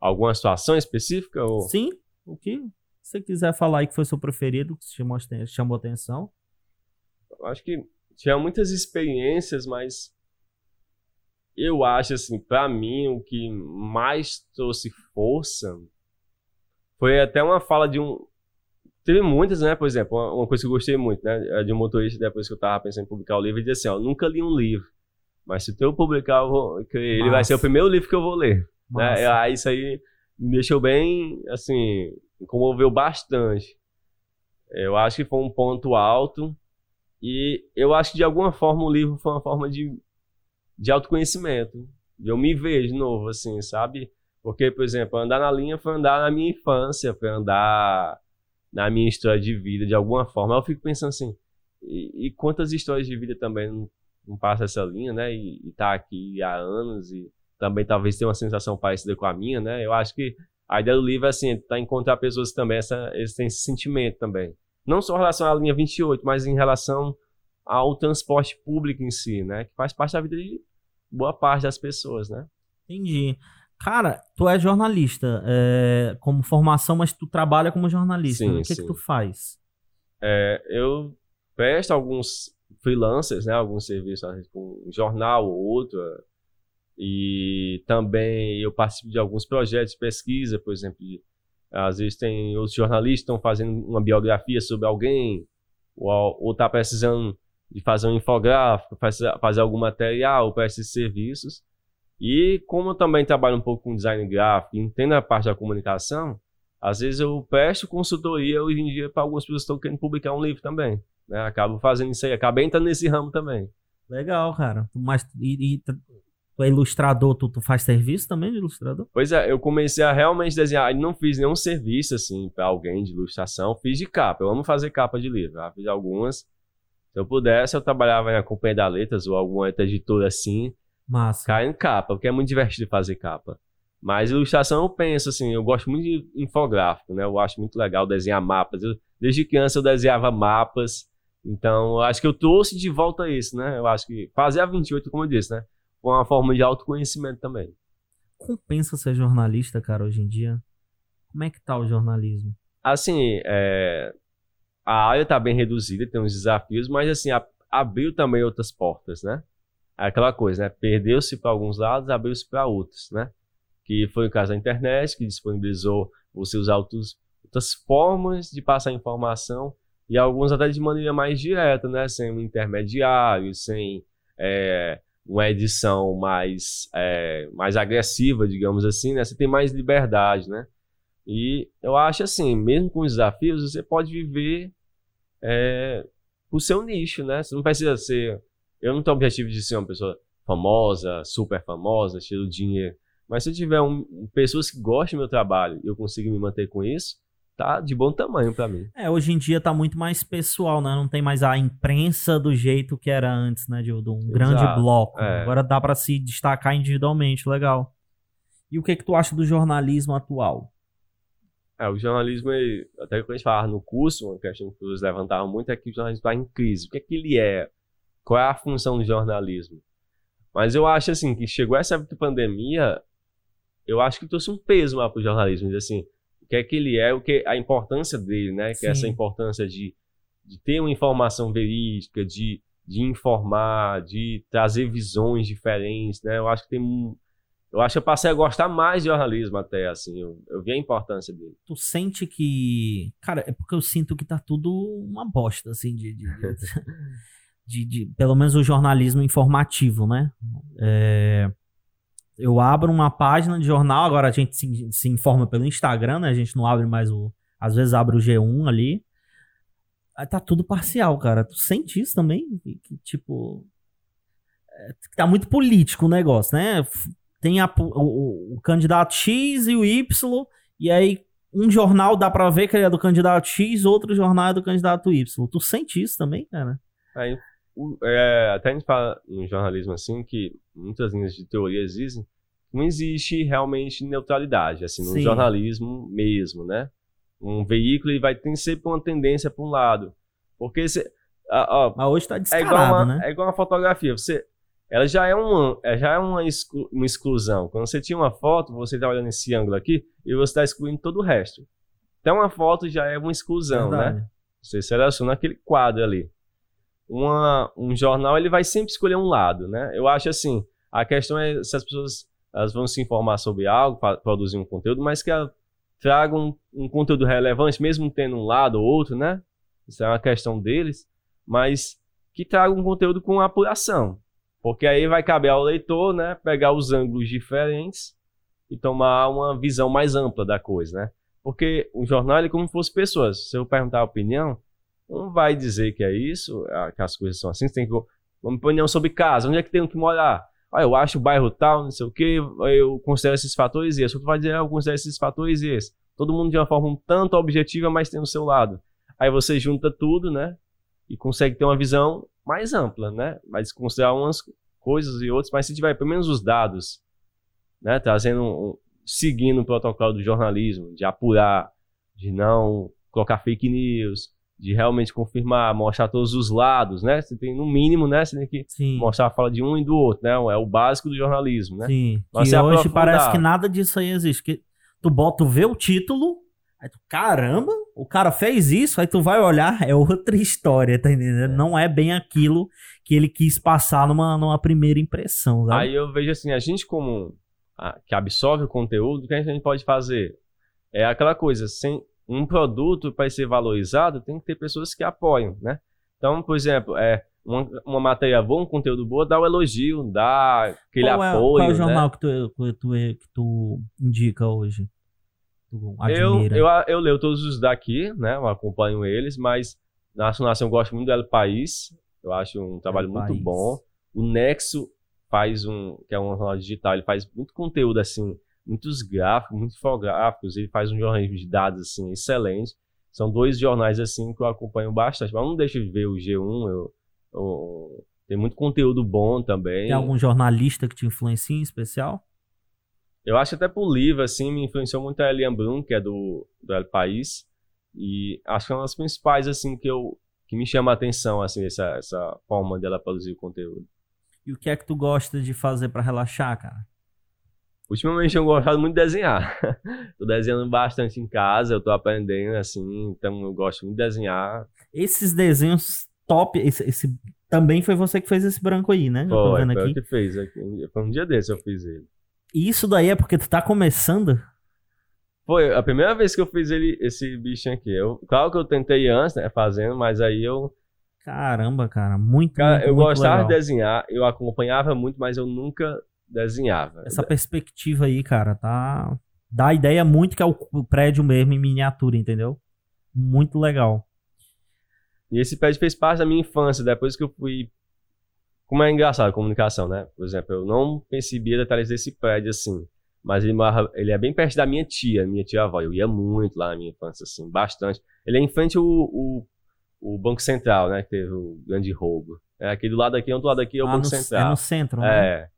alguma situação específica ou Sim, o que você quiser falar aí que foi seu preferido, que chamou, chamou atenção. Eu acho que tinha muitas experiências, mas eu acho assim, pra mim o que mais trouxe força foi até uma fala de um teve muitas, né? Por exemplo, uma, coisa que eu gostei muito, né, é de um motorista depois que eu tava pensando em publicar o livro, ele disse assim, ó, nunca li um livro, mas se tu publicar, eu vou, ele vai Massa. ser o primeiro livro que eu vou ler. Né? Aí isso aí me deixou bem, assim, comoveu bastante. Eu acho que foi um ponto alto e eu acho que de alguma forma o livro foi uma forma de, de autoconhecimento. Eu me ver de novo, assim, sabe? Porque, por exemplo, andar na linha foi andar na minha infância, foi andar na minha história de vida, de alguma forma. Eu fico pensando assim, e, e quantas histórias de vida também não, não passa essa linha, né? E, e tá aqui há anos e também talvez tenha uma sensação parecida com a minha, né? Eu acho que a ideia do livro é assim, tá encontrar pessoas que também essa, eles têm esse sentimento também. Não só em relação à linha 28, mas em relação ao transporte público em si, né? Que faz parte da vida de boa parte das pessoas, né? Entendi. Cara, tu é jornalista é, como formação, mas tu trabalha como jornalista. Sim, né? O que, que sim. tu faz? É, eu presto alguns freelancers, né? Alguns serviços, um jornal ou outro. E também eu participo de alguns projetos de pesquisa, por exemplo. de- às vezes tem outros jornalistas estão fazendo uma biografia sobre alguém, ou, ou tá precisando de fazer um infográfico, fazer, algum material para esses serviços. E como eu também trabalho um pouco com design gráfico, entendo a parte da comunicação, às vezes eu presto consultoria hoje em dia para algumas pessoas que estão querendo publicar um livro também. Né? Acabo fazendo isso aí, acabei entrando nesse ramo também. Legal, cara. Mas e, e tu é ilustrador, tu, tu faz serviço também de ilustrador? Pois é, eu comecei a realmente desenhar, e não fiz nenhum serviço assim para alguém de ilustração, fiz de capa. Eu amo fazer capa de livro, já fiz algumas. Se eu pudesse, eu trabalhava na Companhia da Letras ou alguma outra editora assim, Massa. cair em capa, porque é muito divertido fazer capa. Mas ilustração eu penso assim, eu gosto muito de infográfico, né? Eu acho muito legal desenhar mapas. Eu- desde criança eu desenhava mapas. Então, eu acho que eu trouxe de volta isso, né? Eu acho que fazer a 28, como eu disse, né? Uma forma de autoconhecimento também. Compensa ser jornalista, cara, hoje em dia? Como é que tá o jornalismo? Assim, é, a área está bem reduzida, tem uns desafios, mas assim, a, abriu também outras portas, né? É aquela coisa, né? Perdeu-se para alguns lados, abriu-se para outros, né? Que foi o caso da internet, que disponibilizou os seus autos, outras formas de passar informação e alguns até de maneira mais direta, né? Sem um intermediário, sem é, uma edição mais, é, mais agressiva, digamos assim, né? Você tem mais liberdade, né? E eu acho assim, mesmo com os desafios, você pode viver é, o seu nicho, né? Você não precisa ser. Eu não tenho o objetivo de ser uma pessoa famosa, super famosa, cheio de dinheiro. Mas se eu tiver um, pessoas que gostam do meu trabalho e eu consigo me manter com isso, tá de bom tamanho para mim. É, hoje em dia tá muito mais pessoal, né? Não tem mais a imprensa do jeito que era antes, né? De, de um Exato. grande bloco. É. Agora dá para se destacar individualmente, legal. E o que que tu acha do jornalismo atual? É, o jornalismo, até quando a gente falava no curso, uma questão que eles levantavam muito é que o jornalismo está em crise. O que é que ele é? Qual é a função do jornalismo? Mas eu acho assim que chegou essa pandemia, eu acho que trouxe um peso lá para o jornalismo, assim, o que é que ele é, o que a importância dele, né? Que é essa importância de, de ter uma informação verídica, de, de informar, de trazer visões diferentes, né? Eu acho que tem eu acho que eu passei a gostar mais de jornalismo até, assim, eu, eu vi a importância dele. Tu sente que. Cara, é porque eu sinto que tá tudo uma bosta, assim, de. de, de, de, de pelo menos o jornalismo informativo, né? É, eu abro uma página de jornal, agora a gente se, se informa pelo Instagram, né? A gente não abre mais o. Às vezes abre o G1 ali. Aí tá tudo parcial, cara. Tu sente isso também? Que, que tipo. É, tá muito político o negócio, né? tem a, o, o, candidato X e o Y, e aí um jornal dá pra ver que ele é do candidato X, outro jornal é do candidato Y. Tu sente isso também, cara? É, até a gente fala no jornalismo assim que muitas linhas de teoria existem, não existe realmente neutralidade, assim, no Sim. jornalismo mesmo, né? Um veículo ele vai ter sempre uma tendência para um lado. Porque você. Ah, Mas hoje tá descarado, é igual uma, né? É igual uma fotografia. Você, ela já é, uma, é, já é uma, exclu, uma exclusão. Quando você tira uma foto, você está olhando esse ângulo aqui e você está excluindo todo o resto. Então, uma foto já é uma exclusão, né? Verdade. né? Você seleciona aquele quadro ali. Uma, um jornal, ele vai sempre escolher um lado, né? Eu acho assim, a questão é se as pessoas elas vão se informar sobre algo, produzir um conteúdo, mas que tragam um, um conteúdo relevante, mesmo tendo um lado ou outro, né? Isso é uma questão deles, mas que tragam um conteúdo com apuração. Porque aí vai caber ao leitor, né, pegar os ângulos diferentes e tomar uma visão mais ampla da coisa, né? Porque o jornal é como se fosse pessoas. Se eu perguntar a opinião, vai dizer que é isso, que as coisas são assim. Você tem que uma opinião sobre casa, onde é que tem que morar? Ah, eu acho o bairro tal, não sei o que, eu considero esses fatores e esse. Outro vai dizer, ah, eu considero esses fatores e esse. Todo mundo de uma forma um tanto objetiva, mas tem o seu lado. Aí você junta tudo, né? E consegue ter uma visão mais ampla, né? Mas considerar umas coisas e outras, mas se tiver pelo menos os dados, né? Trazendo, um, seguindo o protocolo do jornalismo, de apurar, de não colocar fake news, de realmente confirmar, mostrar todos os lados, né? Você tem, no mínimo, né? Você tem que Sim. mostrar a fala de um e do outro, né? É o básico do jornalismo, né? Sim. Mas que hoje parece que nada disso aí existe. Que tu bota, tu vê o título, Aí tu, caramba, o cara fez isso, aí tu vai olhar, é outra história, tá entendendo? É. Não é bem aquilo que ele quis passar numa, numa primeira impressão. Sabe? Aí eu vejo assim, a gente como a, que absorve o conteúdo, o que a gente pode fazer? É aquela coisa, sem um produto para ser valorizado, tem que ter pessoas que apoiam, né? Então, por exemplo, é, uma, uma matéria boa, um conteúdo bom, dá o um elogio, dá aquele qual é, apoio. Qual é o jornal né? que, tu, que, tu, que tu indica hoje? tu? Eu, eu, eu leio todos os daqui, né? Eu acompanho eles, mas na Nação eu gosto muito do El País. Eu acho um trabalho El muito País. bom. O Nexo faz um, que é um jornal digital, ele faz muito conteúdo assim, muitos gráficos, muitos infográficos, ele faz um jornalismo de dados assim excelente. São dois jornais assim que eu acompanho bastante, mas não deixo de ver o G1, eu, eu, tem muito conteúdo bom também. Tem algum jornalista que te influencia em especial? Eu acho até por livro, assim, me influenciou muito a Elian Blum, que é do, do El País. E acho que é uma das principais, assim, que eu que me chama a atenção, assim, essa, essa forma dela produzir o conteúdo. E o que é que tu gosta de fazer para relaxar, cara? Ultimamente eu gostado muito de desenhar. tô desenhando bastante em casa, eu tô aprendendo, assim, então eu gosto muito de desenhar. Esses desenhos top, esse, esse também foi você que fez esse branco aí, né? Eu tô foi, vendo foi aqui. que fez. Foi um dia desse eu fiz ele. E isso daí é porque tu tá começando? Foi a primeira vez que eu fiz ele, esse bichinho aqui. Eu, claro que eu tentei antes, né, fazendo, mas aí eu... Caramba, cara, muito, cara, muito Eu muito gostava legal. de desenhar, eu acompanhava muito, mas eu nunca desenhava. Essa perspectiva aí, cara, tá. Dá a ideia muito que é o prédio mesmo em miniatura, entendeu? Muito legal. E esse prédio fez parte da minha infância, depois que eu fui. Como é engraçado a comunicação, né? Por exemplo, eu não percebia detalhes desse prédio assim. Mas ele, ele é bem perto da minha tia, minha tia avó. Eu ia muito lá na minha infância, assim, bastante. Ele é em frente ao, o o Banco Central, né? Que teve o grande roubo. É, aqui do lado aqui, do lado aqui é o ah, Banco no, Central. É no centro, né? É.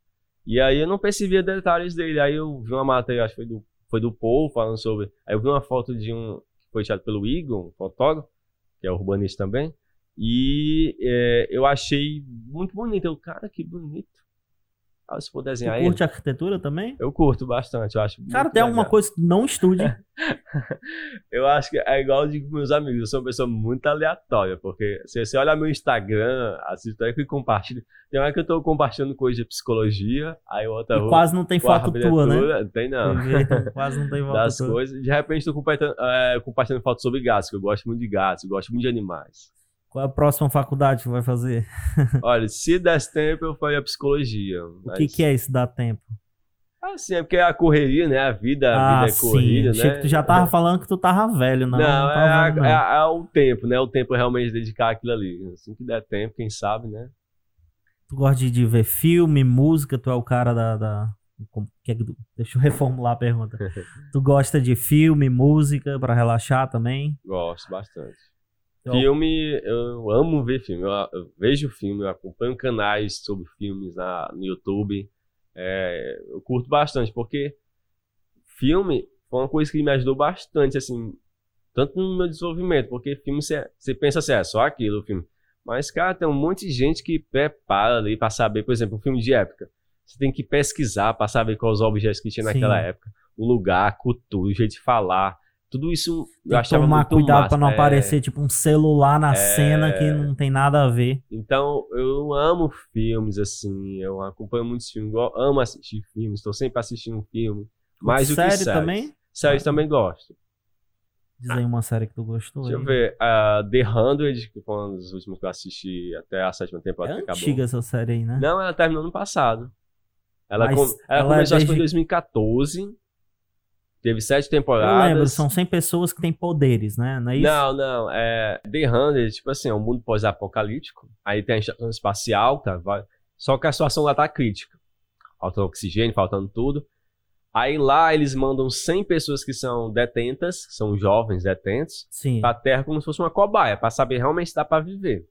E aí eu não percebia detalhes dele. Aí eu vi uma matéria, acho que foi do, foi do Paul, falando sobre. Aí eu vi uma foto de um. foi tirado pelo Igor, um fotógrafo, que é urbanista também. E é, eu achei muito bonito. Eu, cara, que bonito. Ah, se for desenhar tu curte ele, arquitetura também? Eu curto bastante, eu acho. Cara, tem alguma coisa que não estude. eu acho que é igual eu digo com meus amigos, eu sou uma pessoa muito aleatória, porque se você olhar meu Instagram, assiste aí que compartilho. Tem uma que eu tô compartilhando coisa de psicologia, aí outra. E quase não tem foto tua, né? Tem não. quase não tem foto das tua. coisas. De repente tô compartilhando, é, compartilhando fotos sobre gatos, que eu gosto muito de gatos, eu gosto muito de animais. Qual é a próxima faculdade que vai fazer? Olha, se desse tempo, eu faria psicologia. O que, que é isso, dar tempo? Assim, é porque é a correria, né? A vida, a ah, vida é corrida, sim. né? tu já tava falando que tu tava velho, não. Não, não é, não. É, é, o tempo, né? O tempo realmente dedicar aquilo ali. Assim que der tempo, quem sabe, né? Tu gosta de, de ver filme, música, tu é o cara da. da... É deixa eu reformular a pergunta. tu gosta de filme, música para relaxar também? Gosto bastante. Então, filme, eu amo ver filme. Eu, eu, vejo filme, eu acompanho canais sobre filmes na, no YouTube. É, eu curto bastante, porque filme foi uma coisa que me ajudou bastante, assim, tanto no meu desenvolvimento, porque filme você, pensa assim, é só aquilo o filme. Mas, cara, tem um monte de gente que prepara ali pra saber, por exemplo, um filme de época. Você tem que pesquisar pra saber quais os objetos que tinha Sim. naquela época. O lugar, a cultura, o jeito de falar. Tudo isso eu achava tomar muito cuidado massa. para não é... aparecer tipo um celular na é... cena que não tem nada a ver. Então, eu amo filmes assim, eu acompanho muitos filmes, amo assistir filmes, estou sempre assistindo um filme. Mais do que séries. também? Séries ah. também gosto. Diz aí uma série que tu gostou. Deixa aí. eu ver. Uh, The Hundred, que foi uma das últimas que eu assisti até a sétima temporada é que acabou. antiga essa série aí, né? Não, ela terminou no passado. Ela, com... ela, ela começou é desde... acho que em 2014. Teve sete temporadas. Eu lembro, são 100 pessoas que têm poderes, né? Não é isso? Não, não. É The Hundred, tipo assim, é um mundo pós-apocalíptico. Aí tem a estação espacial, tá? Só que a situação lá tá crítica. Faltando oxigênio, faltando tudo. Aí lá eles mandam 100 pessoas que são detentas, são jovens detentos, Sim. pra Terra como se fosse uma cobaia, pra saber realmente se dá pra viver.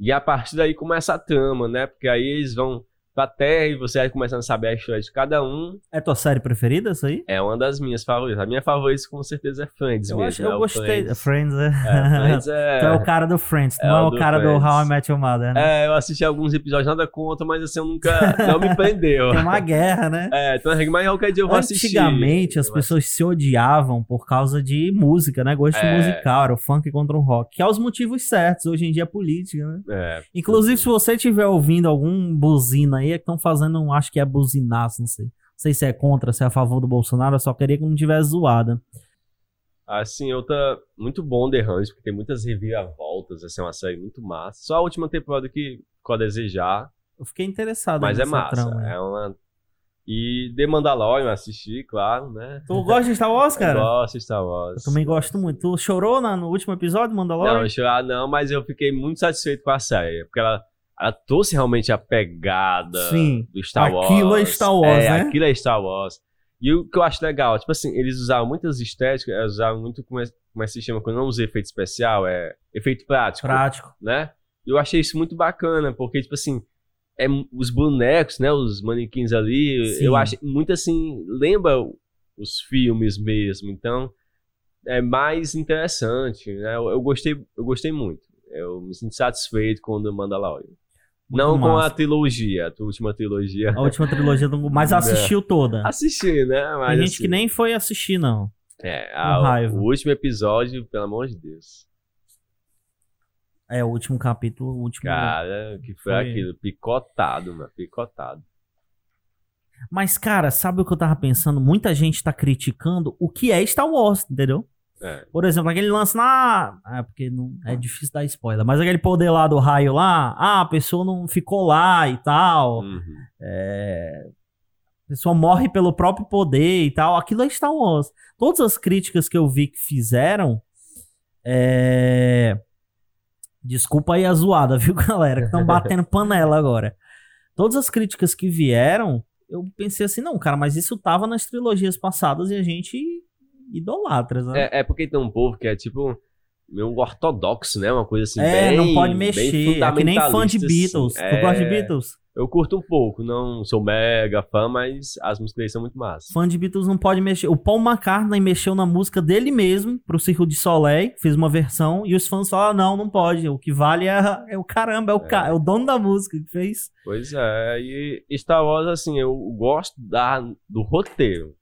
E a partir daí começa a trama, né? Porque aí eles vão pra terra e você vai começando a saber a história de cada um. É tua série preferida essa aí? É uma das minhas favoritas. A minha favorita com certeza é Friends eu mesmo. Acho, eu é gostei. Friends. Friends é... é Friends é... tu é o cara do Friends, é não é o, cara Friends. do How I Met Your Mother, né? É, eu assisti alguns episódios, nada contra, mas assim, eu nunca... não me prendeu. Tem uma guerra, né? É, então, mas qualquer dia eu vou assistir. Antigamente, as pessoas se odiavam por causa de música, né? Gosto é... musical, era o funk contra o rock. Que é os motivos certos. Hoje em dia é política, né? É. Inclusive, se você estiver ouvindo algum buzina aí, é que estão fazendo um acho que é buzinaço, não sei. Não sei se é contra, se é a favor do Bolsonaro, eu só queria que não tivesse zoada. Assim, eu tá muito bom The Hunt, porque tem muitas reviravoltas, assim, é uma série muito massa. Só a última temporada que ficou a desejar. Eu fiquei interessado Mas é massa, trama, é uma... E The Mandalorian assisti, claro, né? Tu gosta de Star Wars, cara? Eu gosto de Star Wars. Eu também gosto muito. Tu chorou no último episódio, Mandalorian? Não, chorar não, mas eu fiquei muito satisfeito com a série, porque ela ela trouxe realmente a pegada Sim, do Star Wars. Aquilo é Star Wars, é, né? Aquilo é Star Wars. E o que eu acho legal, tipo assim, eles usavam muitas estéticas, eles usavam muito, como é, como é que se chama, quando não usa efeito especial, é efeito prático. Prático. Né? E eu achei isso muito bacana, porque, tipo assim, é, os bonecos, né, os manequins ali, Sim. eu acho muito assim, lembra os filmes mesmo, então é mais interessante, né? Eu, eu gostei, eu gostei muito. Eu me sinto satisfeito com o Mandalorian. Muito Não com massa. a trilogia, a última trilogia. A última trilogia do. Mas assistiu toda. Assisti, né? Mas, Tem gente assim, que nem foi assistir, não. É, com a- raiva. o último episódio, pelo amor de Deus. É, o último capítulo, o último. Cara, que foi, Foi. aquilo? Picotado, mano. Picotado. Mas, cara, sabe o que eu tava pensando? Muita gente tá criticando o que é Star Wars, entendeu? É. Por exemplo, aquele lance lá. É, porque não, é difícil dar spoiler. Mas aquele poder lá do raio lá. Ah, a pessoa não ficou lá e tal. Uhum. É, a pessoa morre pelo próprio poder e tal. Aquilo é Star Wars. Todas as críticas que eu vi que fizeram. É... Desculpa aí a zoada, viu, galera? Que estão batendo panela agora. Todas as críticas que vieram, eu pensei assim, não, cara, mas isso tava nas trilogias passadas e a gente idolatra, né? É, é porque tem um povo que é tipo meio ortodoxo, né? Uma coisa assim, É, bem, não pode mexer. É que nem fã de fundamentalista, Beatles. assim. Tu gosta de É, Beatles? Eu curto um pouco, não sou mega fã, mas as músicas deles são muito massas. Fã de Beatles não pode mexer. O Paul McCartney mexeu na música dele mesmo, pro Circo de Soleil, fez uma versão, e os fãs falaram, não, não pode. O que vale é, é o caramba, é o, ca- é o dono da música que fez. Pois é, e Star Wars, assim, eu gosto da, do roteiro.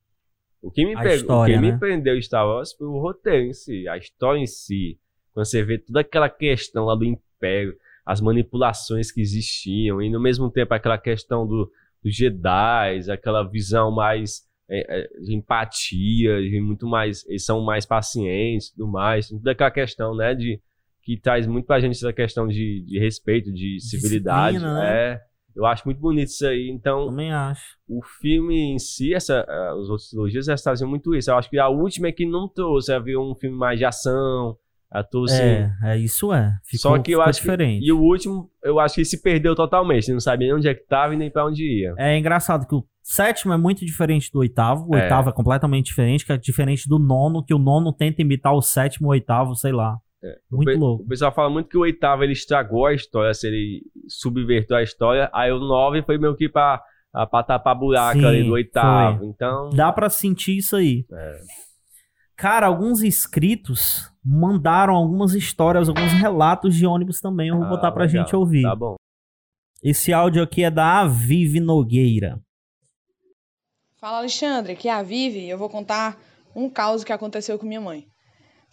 O que me, A pegou, história, o que né? me prendeu Star Wars foi o roteiro em si, a história em si. Quando você vê toda aquela questão lá do Império, as manipulações que existiam, e no mesmo tempo aquela questão do, dos Jedi, aquela visão mais é, é, de empatia, de muito mais. Eles são mais pacientes e tudo mais. Toda aquela questão, né, de. Que traz muito pra gente essa questão de, de respeito, de civilidade. Disciplina, né? Eu acho muito bonito isso aí. Então, Também acho. o filme em si, essa, ah, os outros trilogias, elas traziam muito isso. Eu acho que a última é que não trouxe. Havia um filme mais de ação. A trouxe. É, é, isso é. Ficou, Só que eu acho que- diferente. E o último, eu acho que se perdeu totalmente. Não sabia nem onde é que tava e nem pra onde ia. É engraçado que o sétimo é muito diferente do oitavo. O É. oitavo é completamente diferente, que é diferente do nono, que o nono tenta imitar o sétimo, o oitavo, sei lá. É. Muito o, louco. o pessoal fala muito que o oitavo ele estragou a história, se ele subvertou a história. Aí o nove foi meio que pra, pra tapar buraco Sim, ali do oitavo. Então. Dá pra sentir isso aí. É. Cara, alguns inscritos mandaram algumas histórias, alguns relatos de ônibus também. Eu vou Ah, botar pra legal. gente ouvir. Tá bom. Esse áudio aqui é da Avive Nogueira. Fala Alexandre, aqui é a Vivi. Eu vou contar um caos que aconteceu com minha mãe.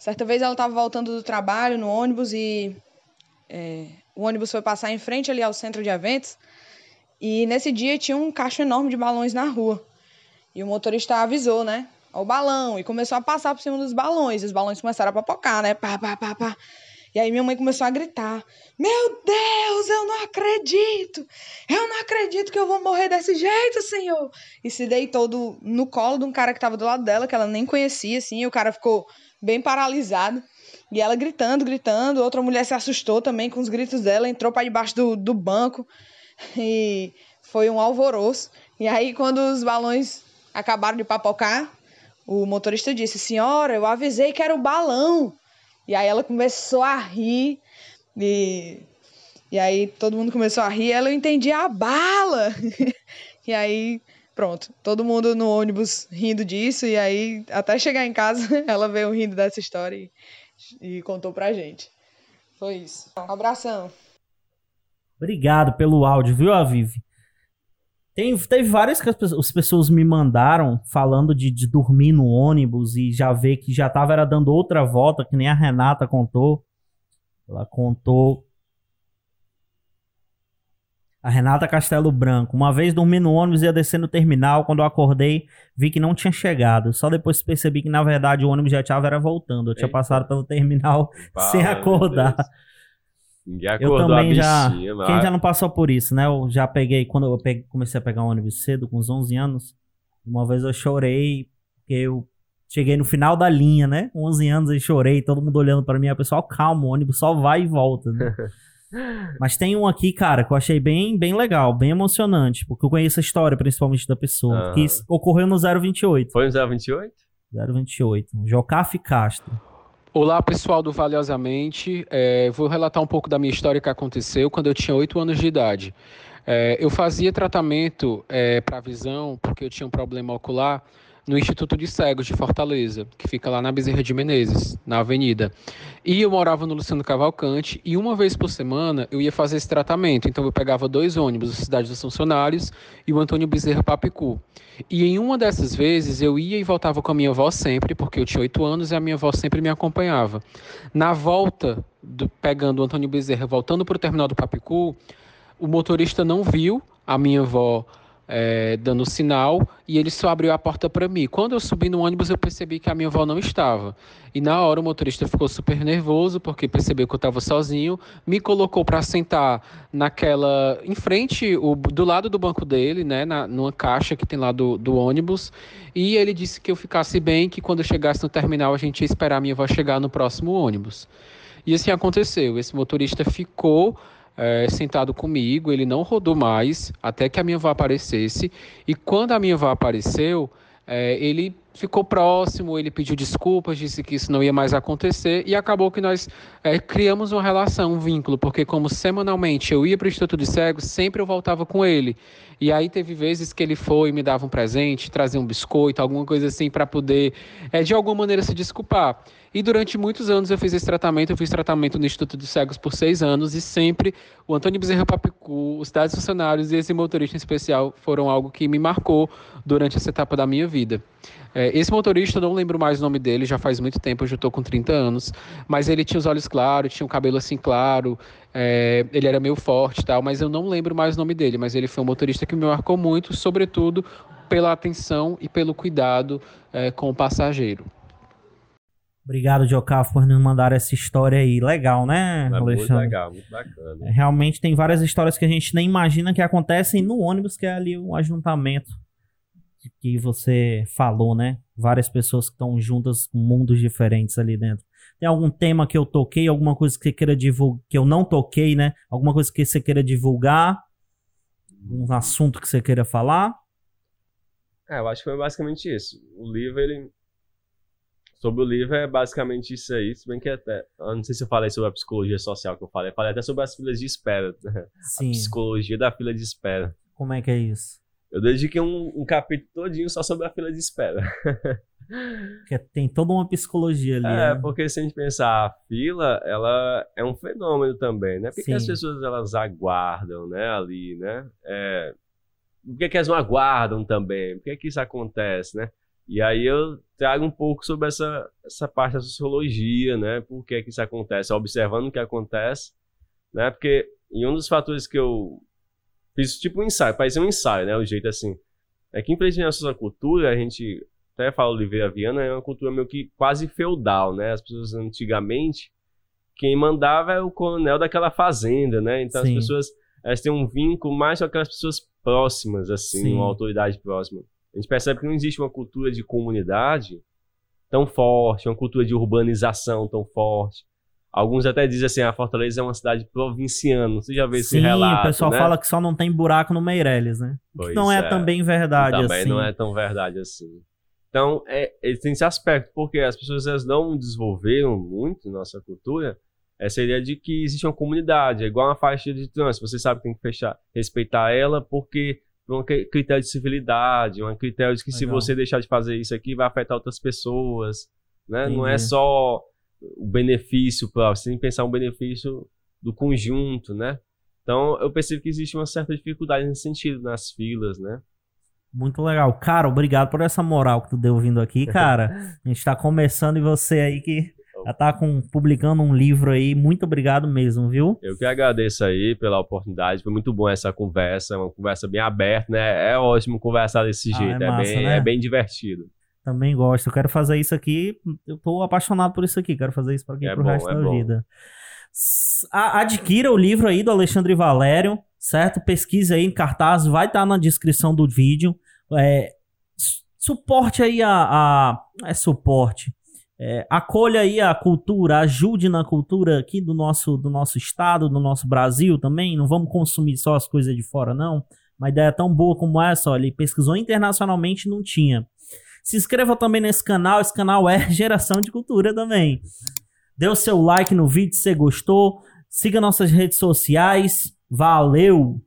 Certa vez ela estava voltando do trabalho no ônibus e é, o ônibus foi passar em frente ali ao centro de eventos. E nesse dia tinha um cacho enorme de balões na rua. E o motorista avisou, né? O balão. E começou a passar por cima dos balões. E os balões começaram a papocar, né? Pá, pá, pá, pá. E aí minha mãe começou a gritar: Meu Deus, eu não acredito! Eu não acredito que eu vou morrer desse jeito, senhor! e se deitou do- no colo de um cara que tava do lado dela, que ela nem conhecia, assim, e o cara ficou bem paralisado. E ela gritando, gritando, outra mulher se assustou também com os gritos dela, entrou para debaixo do, do banco e foi um alvoroço. E aí, quando os balões acabaram de papocar, o motorista disse: Senhora, eu avisei que era o balão. E aí ela começou a rir, e, e aí todo mundo começou a rir, ela eu entendi a bala. e aí Pronto, todo mundo no ônibus rindo disso, e aí, até chegar em casa, ela veio rindo dessa história e, e contou pra gente. Foi isso. Um abração. Obrigado pelo áudio, viu, Avive? Tem, teve várias que as pe- as pessoas me mandaram falando de, de dormir no ônibus e já ver que já tava era dando outra volta, que nem a Renata contou. Ela contou. A Renata Castelo Branco. Uma vez dormi no ônibus e ia descer no terminal. Quando eu acordei, vi que não tinha chegado. Só depois percebi que, na verdade, o ônibus já estava era voltando. Eu tinha Eita. passado pelo terminal sem acordar. Ninguém Eu acordou também a já. bichinha, mas... Quem já não passou por isso, né? Eu já peguei. Quando eu peguei- comecei a pegar um ônibus cedo, com uns 11 anos, uma vez eu chorei, porque eu cheguei no final da linha, né? Com 11 anos e chorei, todo mundo olhando pra mim. O pessoal, calma, o ônibus só vai e volta, né? Mas tem um aqui, cara, que eu achei bem, bem legal, bem emocionante, porque eu conheço a história, principalmente da pessoa. Aham. Que isso ocorreu no 028. Foi no 028? 028. Jocafe Castro. Olá, pessoal do Valiosamente. É, vou relatar um pouco da minha história que aconteceu quando eu tinha 8 anos de idade. É, eu fazia tratamento é, para visão porque eu tinha um problema ocular no Instituto de Cegos de Fortaleza, que fica lá na Bezerra de Menezes, na Avenida. E eu morava no Luciano Cavalcante e uma vez por semana eu ia fazer esse tratamento. Então eu pegava dois ônibus, a Cidade dos Funcionários e o Antônio Bezerra Papicu. E em uma dessas vezes eu ia e voltava com a minha avó sempre, porque eu tinha oito anos e a minha avó sempre me acompanhava. Na volta, do, pegando o Antônio Bezerra, voltando para o terminal do Papicu, o motorista não viu a minha avó é, dando sinal e ele só abriu a porta para mim. Quando eu subi no ônibus, eu percebi que a minha avó não estava. E na hora o motorista ficou super nervoso porque percebeu que eu estava sozinho, me colocou para sentar naquela em frente, o, do lado do banco dele, né, na, numa caixa que tem lá do, do ônibus. E ele disse que eu ficasse bem, que quando eu chegasse no terminal a gente ia esperar a minha avó chegar no próximo ônibus. E assim aconteceu. Esse motorista ficou é, sentado comigo, ele não rodou mais até que a minha avó aparecesse. E quando a minha avó apareceu, é, ele ficou próximo, ele pediu desculpas, disse que isso não ia mais acontecer e acabou que nós é, criamos uma relação, um vínculo, porque como semanalmente eu ia para o Instituto de Cegos, sempre eu voltava com ele. E aí teve vezes que ele foi e me dava um presente, trazia um biscoito, alguma coisa assim para poder, é, de alguma maneira, se desculpar. E durante muitos anos eu fiz esse tratamento, eu fiz tratamento no Instituto de Cegos por seis anos e sempre o Antônio Bezerra Papicu, os dados funcionários e esse motorista em especial foram algo que me marcou durante essa etapa da minha vida. É, esse motorista, eu não lembro mais o nome dele, já faz muito tempo, eu já estou com 30 anos, mas ele tinha os olhos claros, tinha um cabelo assim claro, é, ele era meio forte e tal, mas eu não lembro mais o nome dele, mas ele foi um motorista que me marcou muito, sobretudo pela atenção e pelo cuidado é, com o passageiro. Obrigado, Jocaf, por nos mandar essa história aí. Legal, né, É Alexandre? muito legal, muito bacana. Realmente tem várias histórias que a gente nem imagina que acontecem no ônibus, que é ali um ajuntamento que você falou, né? Várias pessoas que estão juntas com mundos diferentes ali dentro. Tem algum tema que eu toquei, alguma coisa que você queira divulgar, que eu não toquei, né? Alguma coisa que você queira divulgar? Um assunto que você queira falar? É, eu acho que foi basicamente isso. O livro, ele. Sobre o livro é basicamente isso aí, se bem que até. Eu não sei se eu falei sobre a psicologia social que eu falei. Eu falei até sobre as filas de espera. né? A Sim. psicologia da fila de espera. Como é que é isso? Eu dediquei um, um capítulo todinho só sobre a fila de espera. Porque tem toda uma psicologia ali. É, né? porque se a gente pensar, a fila, ela é um fenômeno também, né? Por que, que as pessoas elas aguardam, né, ali, né? É, por que, que elas não aguardam também? Por que, que isso acontece, né? E aí eu trago um pouco sobre essa, essa parte da sociologia, né? Por que, que isso acontece? Observando o que acontece, né? Porque e um dos fatores que eu fiz tipo um ensaio, parecia um ensaio, né? O jeito assim. É que infelizmente na nossa cultura, a gente até fala Oliveira Viana, é uma cultura meio que quase feudal, né? As pessoas antigamente, quem mandava era o coronel daquela fazenda, né? Então Sim. as pessoas elas têm um vínculo mais com aquelas pessoas próximas, assim, Sim. uma autoridade próxima. A gente percebe que não existe uma cultura de comunidade tão forte, uma cultura de urbanização tão forte. Alguns até dizem assim, a Fortaleza é uma cidade provinciana. Você já vê esse Sim, relato, o pessoal né? fala que só não tem buraco no Meireles, né? O que Pois não é, é. também verdade, também assim. não é tão verdade assim. Então, é, ele tem esse aspecto, porque as pessoas elas não desenvolveram muito nossa cultura essa ideia de que existe uma comunidade, é igual uma faixa de trânsito, você sabe que tem que fechar, respeitar ela, porque por um cri- critério de civilidade, um critério de que se Legal. você deixar de fazer isso aqui, vai afetar outras pessoas, né? Não é Entendi. só o benefício próprio, que pensar um benefício do conjunto, né? Então, eu percebo que existe uma certa dificuldade nesse sentido, nas filas, né? Muito legal. Cara, obrigado por essa moral que tu deu vindo aqui, cara. A gente tá começando e você aí que já tá com, publicando um livro aí. Muito obrigado mesmo, viu? Eu que agradeço aí pela oportunidade. Foi muito bom essa conversa, uma conversa bem aberta, né? É ótimo conversar desse Ah, jeito, é é, massa, bem, né? é bem divertido. Também gosto. Eu quero fazer isso aqui. Eu tô apaixonado por isso aqui. Quero fazer isso para aqui É pro bom, resto é da bom. vida. Adquira o livro aí do Alexandre Valério, certo? Pesquise aí em cartaz, vai estar na descrição do vídeo. É, su- suporte aí a, a- é suporte. É, acolha aí a cultura, ajude na cultura aqui do nosso, do nosso estado, do nosso Brasil também. Não vamos consumir só as coisas de fora, não. Uma ideia tão boa como essa, olha, ele pesquisou internacionalmente não tinha. Se inscreva também nesse canal, esse canal é Geração de Cultura também. Dê o seu like no vídeo se gostou. Siga nossas redes sociais. Valeu!